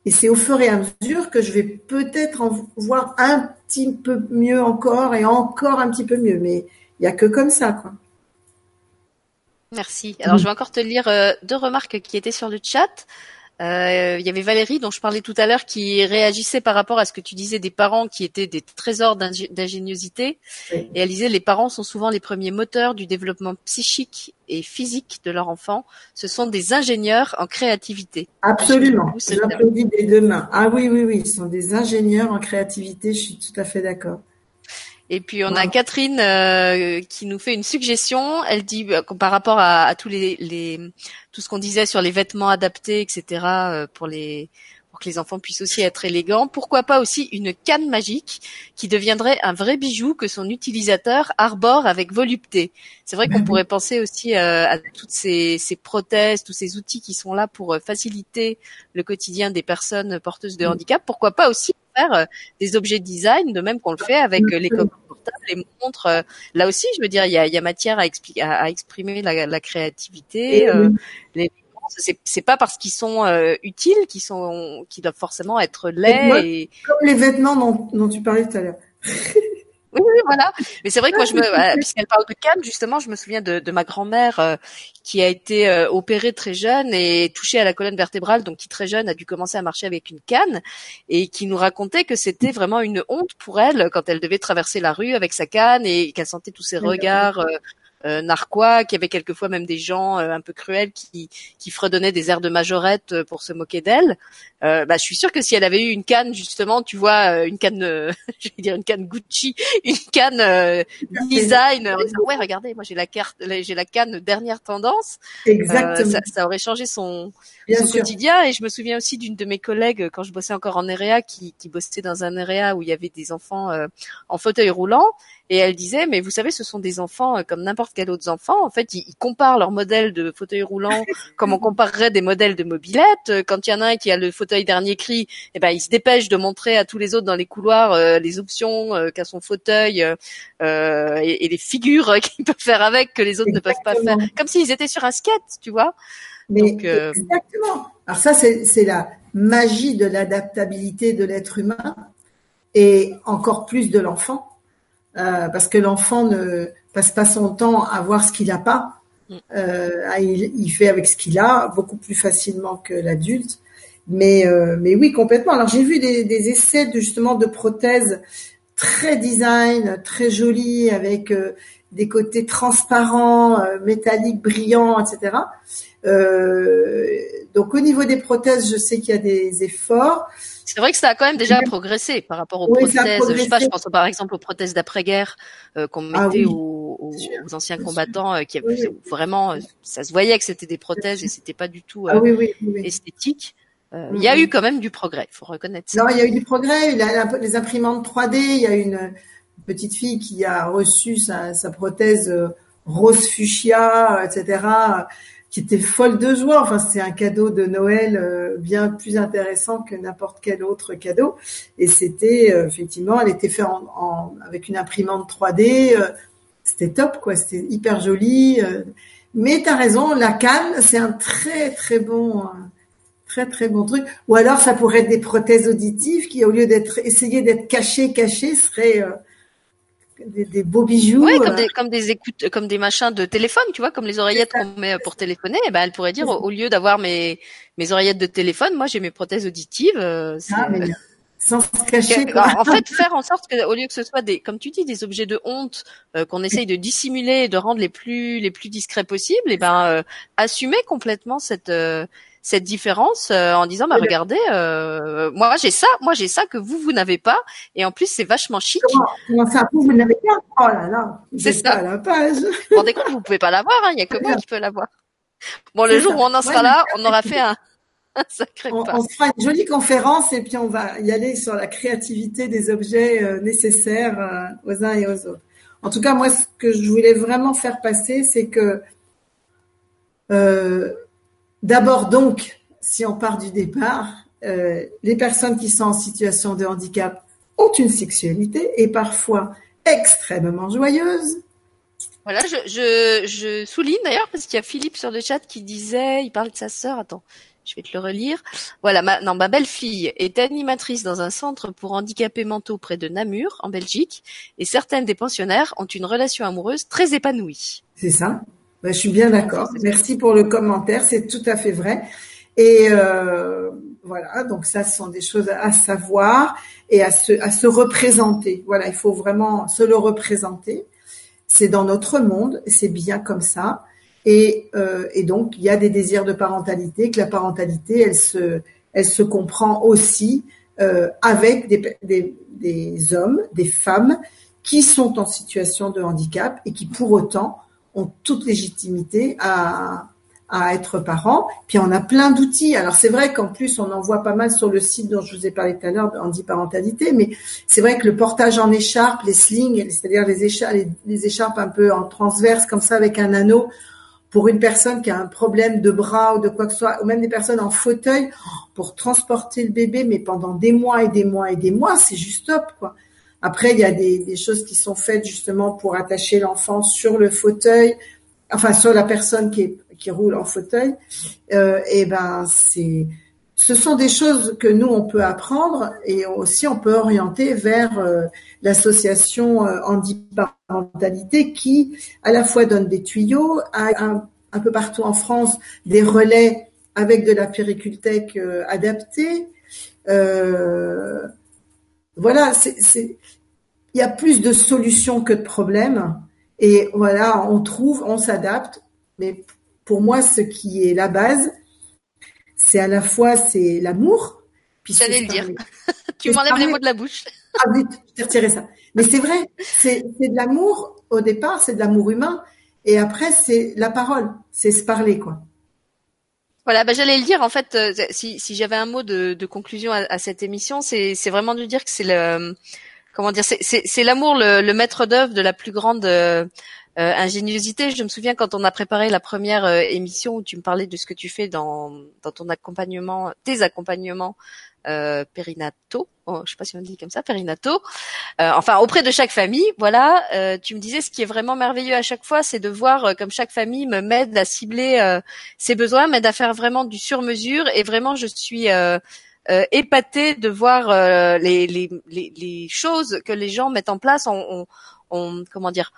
et c'est au fur et à mesure que je vais peut-être en voir un petit peu mieux encore et encore un petit peu mieux. Mais il n'y a que comme ça, quoi. Merci. Alors, je vais encore te lire deux remarques qui étaient sur le chat. Euh, il y avait Valérie dont je parlais tout à l'heure qui réagissait par rapport à ce que tu disais des parents qui étaient des trésors d'ingéniosité. Et elle disait les parents sont souvent les premiers moteurs du développement psychique et physique de leur enfant. Ce sont des ingénieurs en créativité. Absolument. J'applaudis des deux mains. Ah oui, oui, oui, ils sont des ingénieurs en créativité. Je suis tout à fait d'accord. Et puis on a Catherine euh, qui nous fait une suggestion. Elle dit euh, par rapport à, tous les, les, tout ce qu'on disait sur les vêtements adaptés, etc. Euh, pour les pour que les enfants puissent aussi être élégants. Pourquoi pas aussi une canne magique qui deviendrait un vrai bijou que son utilisateur arbore avec volupté. C'est vrai qu'on mhm. pourrait penser aussi à toutes ces, ces prothèses, tous ces outils qui sont là pour faciliter le quotidien des personnes porteuses de handicap. Pourquoi pas aussi faire euh, des objets de design, de même qu'on le fait avec euh, les coques portables, les montres. Euh, là aussi, je veux dire, il y a, y a matière à, exprimer la, la créativité. les c'est pas parce qu'ils sont utiles qu'ils sont qu'ils doivent forcément être laids. Comme les vêtements dont, dont tu parlais tout à l'heure. Oui, oui, voilà. Mais c'est vrai que moi, je me, puisqu'elle parle de canne, justement, je me souviens de, de ma grand-mère euh, qui a été euh, opérée très jeune et touchée à la colonne vertébrale, donc qui très jeune a dû commencer à marcher avec une canne et qui nous racontait que c'était vraiment une honte pour elle quand elle devait traverser la rue avec sa canne et qu'elle sentait tous ces regards euh, narquois, qu'il y avait quelquefois même des gens euh, un peu cruels qui, qui fredonnaient des airs de majorette euh, pour se moquer d'elle. Euh, bah, je suis sûre que si elle avait eu une canne justement, tu vois, une canne, je vais dire une canne Gucci, une canne design, ouais, regardez, moi j'ai la carte, j'ai la canne dernière tendance. Exactement. Ça, ça, aurait changé son, son quotidien. Et je me souviens aussi d'une de mes collègues quand je bossais encore en area, qui, qui bossait dans un area où il y avait des enfants en fauteuil roulant et elle disait, mais vous savez, ce sont des enfants euh, comme n'importe quel autre enfant. En fait, ils, comparent leur modèle de fauteuil roulant comme on comparerait des modèles de mobilette. Euh, quand il y en a un qui a le fauteuil dernier cri, eh ben, il se dépêche de montrer à tous les autres dans les couloirs euh, les options qu'a son fauteuil euh, et, les figures qu'il peut faire avec que les autres ne peuvent pas faire. Comme s'ils étaient sur un skate, tu vois. Mais exactement. Alors ça, c'est la magie de l'adaptabilité de l'être humain et encore plus de l'enfant euh, parce que l'enfant ne passe pas son temps à voir ce qu'il n'a pas. Mm. Euh, il, fait avec ce qu'il a beaucoup plus facilement que l'adulte. Mais, euh, mais oui, complètement. Alors j'ai vu des, des, essais de, justement de prothèses très design, très jolies, avec euh, des côtés transparents, euh, métalliques, brillants, etc. donc au niveau des prothèses, je sais qu'il y a des efforts. C'est vrai que ça a quand même déjà progressé par rapport aux prothèses. Je sais pas, je pense par exemple aux prothèses d'après-guerre euh, qu'on ah mettait aux, aux, anciens combattants, euh, qui avaient, vraiment, euh, ça se voyait que c'était des prothèses et c'était pas du tout ah esthétique. Il y a eu quand même du progrès, faut reconnaître ça. Non, il y a eu du progrès. Il y a les imprimantes 3D. Il y a une petite fille qui a reçu sa, sa prothèse rose fuchsia, etc qui était folle de joie. Enfin, c'est un cadeau de Noël euh, bien plus intéressant que n'importe quel autre cadeau. Et c'était euh, effectivement, elle était faite en, avec une imprimante 3D. Euh, c'était top, quoi. C'était hyper joli. mais tu as raison, la canne, c'est un très très bon, très très bon truc. Ou alors, ça pourrait être des prothèses auditives qui, au lieu d'être essayer d'être cachées, cachées, seraient des, beaux bijoux. Ouais, comme euh. des, comme des écoutes, comme des machins de téléphone, tu vois, comme les oreillettes qu'on met pour téléphoner. Et eh ben, elle pourrait dire, au, lieu d'avoir mes, mes oreillettes de téléphone, moi j'ai mes prothèses auditives. Euh, ah, mais sans se cacher. En fait, faire en sorte que, au lieu que ce soit des, comme tu dis, des objets de honte euh, qu'on essaye de dissimuler et de rendre les plus, les plus discrets possibles, et eh ben, assumer complètement cette cette différence euh, en disant bah regardez euh, moi j'ai ça moi j'ai ça que vous vous n'avez pas. Et en plus c'est vachement chic. Comment, ça vous, n'avez pas? Oh là là c'est ça. la page. Vous rendez compte vous pouvez pas l'avoir hein, il y a que moi qui peux l'avoir bon le jour où on en sera là on aura fait un, sacré on, on, fera une jolie conférence et puis on va y aller sur la créativité des objets euh, nécessaires aux uns et aux autres. En tout cas moi ce que je voulais vraiment faire passer c'est que euh, D'abord donc, si on part du départ, euh, les personnes qui sont en situation de handicap ont une sexualité et parfois extrêmement joyeuse. Voilà, je, souligne d'ailleurs parce qu'il y a Philippe sur le chat qui disait, il parle de sa sœur. Attends, je vais te le relire. Voilà, ma, non, ma belle-fille est animatrice dans un centre pour handicapés mentaux près de Namur, en Belgique, et certaines des pensionnaires ont une relation amoureuse très épanouie. C'est ça. Je suis bien d'accord. Merci pour le commentaire, c'est tout à fait vrai. Et euh, voilà, donc ça, ce sont des choses à savoir et à se, à se représenter. Voilà, il faut vraiment se le représenter. C'est dans notre monde, c'est bien comme ça. Et, euh, et donc, il y a des désirs de parentalité, que la parentalité, elle se, elle se comprend aussi euh, avec des, des, des hommes, des femmes qui sont en situation de handicap et qui pour autant ont toute légitimité à, à être parents. Puis on a plein d'outils. Alors c'est vrai qu'en plus on en voit pas mal sur le site dont je vous ai parlé tout à l'heure, parentalité, mais c'est vrai que le portage en écharpe, les slings, c'est-à-dire les écharpes, les, écharpes un peu en transverse comme ça avec un anneau, pour une personne qui a un problème de bras ou de quoi que ce soit, ou même des personnes en fauteuil, pour transporter le bébé, mais pendant des mois et des mois et des mois, c'est juste top, quoi. Après, il y a des, choses qui sont faites justement pour attacher l'enfant sur le fauteuil, enfin sur la personne qui, roule en fauteuil. Euh, et ben, c'est, ce sont des choses que nous on peut apprendre et aussi on peut orienter vers euh, l'association euh, Handiparentalité qui à la fois donne des tuyaux, un, peu partout en France des relais avec de la péricultech euh, adaptée. Voilà, c'est il y a plus de solutions que de problèmes. Et voilà, on trouve, on s'adapte. Mais pour moi, ce qui est la base, c'est à la fois c'est l'amour. Puis J'allais le dire. tu m'enlèves les mots de la bouche. ah oui, je retiré ça. Mais c'est vrai, c'est de l'amour au départ, c'est de l'amour humain. Et après, c'est la parole, c'est se parler, quoi. Voilà, bah, j'allais le dire. En fait, euh, si, si j'avais un mot de, de conclusion à, à cette émission, c'est vraiment de dire que c'est le comment dire, c'est l'amour le, le, maître d'œuvre de la plus grande euh, euh, ingéniosité. Je me souviens quand on a préparé la première euh, émission où tu me parlais de ce que tu fais dans, dans ton accompagnement, tes accompagnements euh, périnato. Oh, je sais pas si on dit comme ça, périnato. enfin, auprès de chaque famille, voilà. tu me disais ce qui est vraiment merveilleux à chaque fois, c'est de voir comme chaque famille me m'aide à cibler ses besoins, m'aide à faire vraiment du sur-mesure et vraiment je suis euh, épaté de voir euh, les, les, les, choses que les gens mettent en place. On, on, comment dire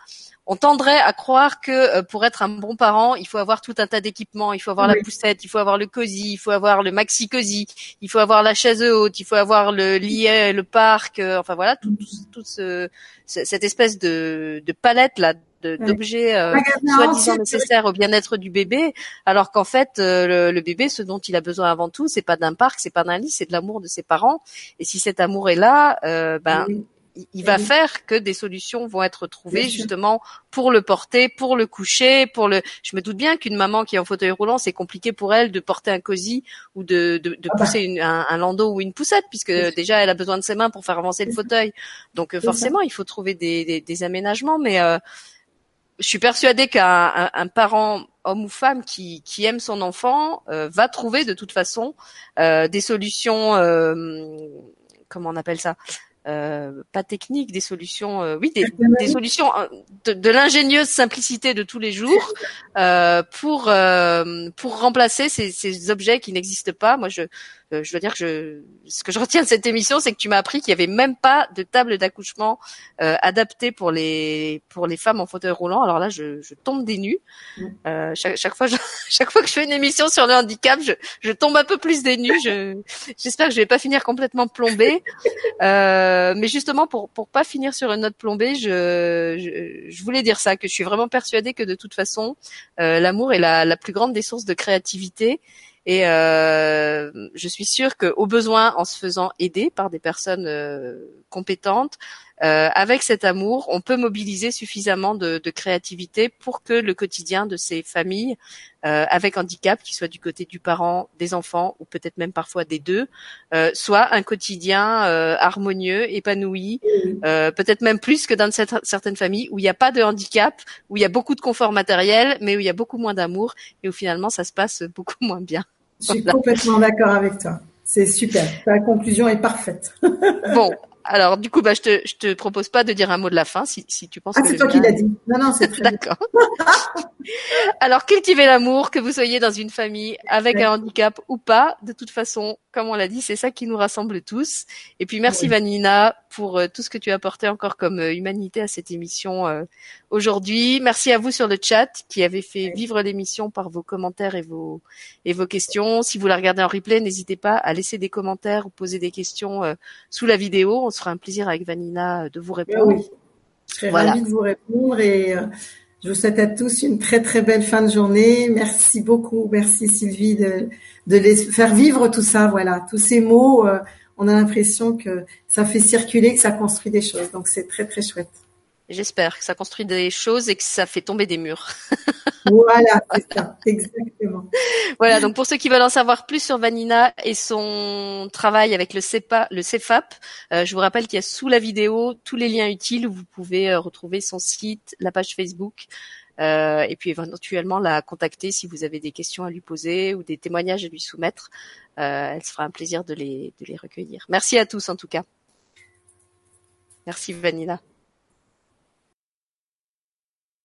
on tendrait à croire que euh, pour être un bon parent, il faut avoir tout un tas d'équipements, il faut avoir la poussette, il faut avoir le cosy, il faut avoir le maxi cosy, il faut avoir la chaise haute, il faut avoir le lit, le parc, enfin voilà, tout, tout, ce, cette espèce de, de palette là d'objets euh, soi-disant nécessaires au bien-être du bébé, alors qu'en fait euh, le, bébé, ce dont il a besoin avant tout, c'est pas d'un parc, c'est pas d'un lit, c'est de l'amour de ses parents. Et si cet amour est là, euh, ben il va faire que des solutions vont être trouvées justement pour le porter, pour le coucher, pour le. Je me doute bien qu'une maman qui est en fauteuil roulant, c'est compliqué pour elle de porter un cosy ou de, de, de ah bah. pousser une, un, un, landau ou une poussette, puisque déjà elle a besoin de ses mains pour faire avancer le fauteuil. Donc forcément, il faut trouver des, des, des aménagements, mais euh, je suis persuadée qu'un un, parent homme ou femme qui, qui aime son enfant euh, va trouver de toute façon euh, des solutions euh, comment on appelle ça euh, pas techniques, des solutions, euh, oui, des, des, solutions euh, de, de l'ingénieuse simplicité de tous les jours euh, pour pour remplacer ces, ces objets qui n'existent pas. Moi, je je dois dire que je, ce que je retiens de cette émission, c'est que tu m'as appris qu'il y avait même pas de table d'accouchement euh, adaptée pour les pour les femmes en fauteuil roulant. Alors là, je, je tombe des nues. Euh, chaque, chaque fois, je, chaque fois que je fais une émission sur le handicap, je, je tombe un peu plus des nues. J'espère que je vais pas finir complètement plombée. Euh, euh, mais justement, pour pour pas finir sur une note plombée, je, je, voulais dire ça, que je suis vraiment persuadée que de toute façon, euh, l'amour est la, la plus grande des sources de créativité. Et euh, je suis sûre qu'au besoin, en se faisant aider par des personnes compétentes, euh, avec cet amour, on peut mobiliser suffisamment de, de, créativité pour que le quotidien de ces familles euh, avec handicap, qui soit du côté du parent, des enfants ou peut-être même parfois des deux, euh, soit un quotidien euh, harmonieux, épanoui, euh, peut-être même plus que dans certaines familles où il n'y a pas de handicap, où il y a beaucoup de confort matériel, mais où il y a beaucoup moins d'amour et où finalement ça se passe beaucoup moins bien. Je suis complètement d'accord avec toi. C'est super. Ta conclusion est parfaite. bon, alors, du coup, bah, je te, je te propose pas de dire un mot de la fin, si, si tu penses. Ah, c'est toi qui l'as dit. Non, non, c'est d'accord. Alors, cultivez l'amour, que vous soyez dans une famille avec un handicap ou pas. De toute façon, comme on l'a dit, c'est ça qui nous rassemble tous. Et puis, merci Vanina pour euh, tout ce que tu as apporté encore comme euh, humanité à cette émission. Euh, aujourd'hui. Merci à vous sur le chat qui avez fait vivre l'émission par vos commentaires et vos et vos questions. Si vous la regardez en replay, n'hésitez pas à laisser des commentaires ou poser des questions euh, sous la vidéo. On sera un plaisir avec Vanina de vous répondre. Oui, je serais ravie de vous répondre et euh, je vous souhaite à tous une très très belle fin de journée. Merci beaucoup, merci Sylvie de de les faire vivre tout ça. Voilà, tous ces mots, on a l'impression que ça fait circuler, que ça construit des choses. Donc c'est très très chouette. J'espère que ça construit des choses et que ça fait tomber des murs. voilà, c'est ça, exactement. Voilà, donc pour ceux qui veulent en savoir plus sur Vanina et son travail avec le CEPA, le CEFAP, euh, je vous rappelle qu'il y a sous la vidéo tous les liens utiles où vous pouvez euh, retrouver son site, la page Facebook, euh, et puis éventuellement la contacter si vous avez des questions à lui poser ou des témoignages à lui soumettre. elle se fera un plaisir de les, de les recueillir. Merci à tous en tout cas. Merci Vanina.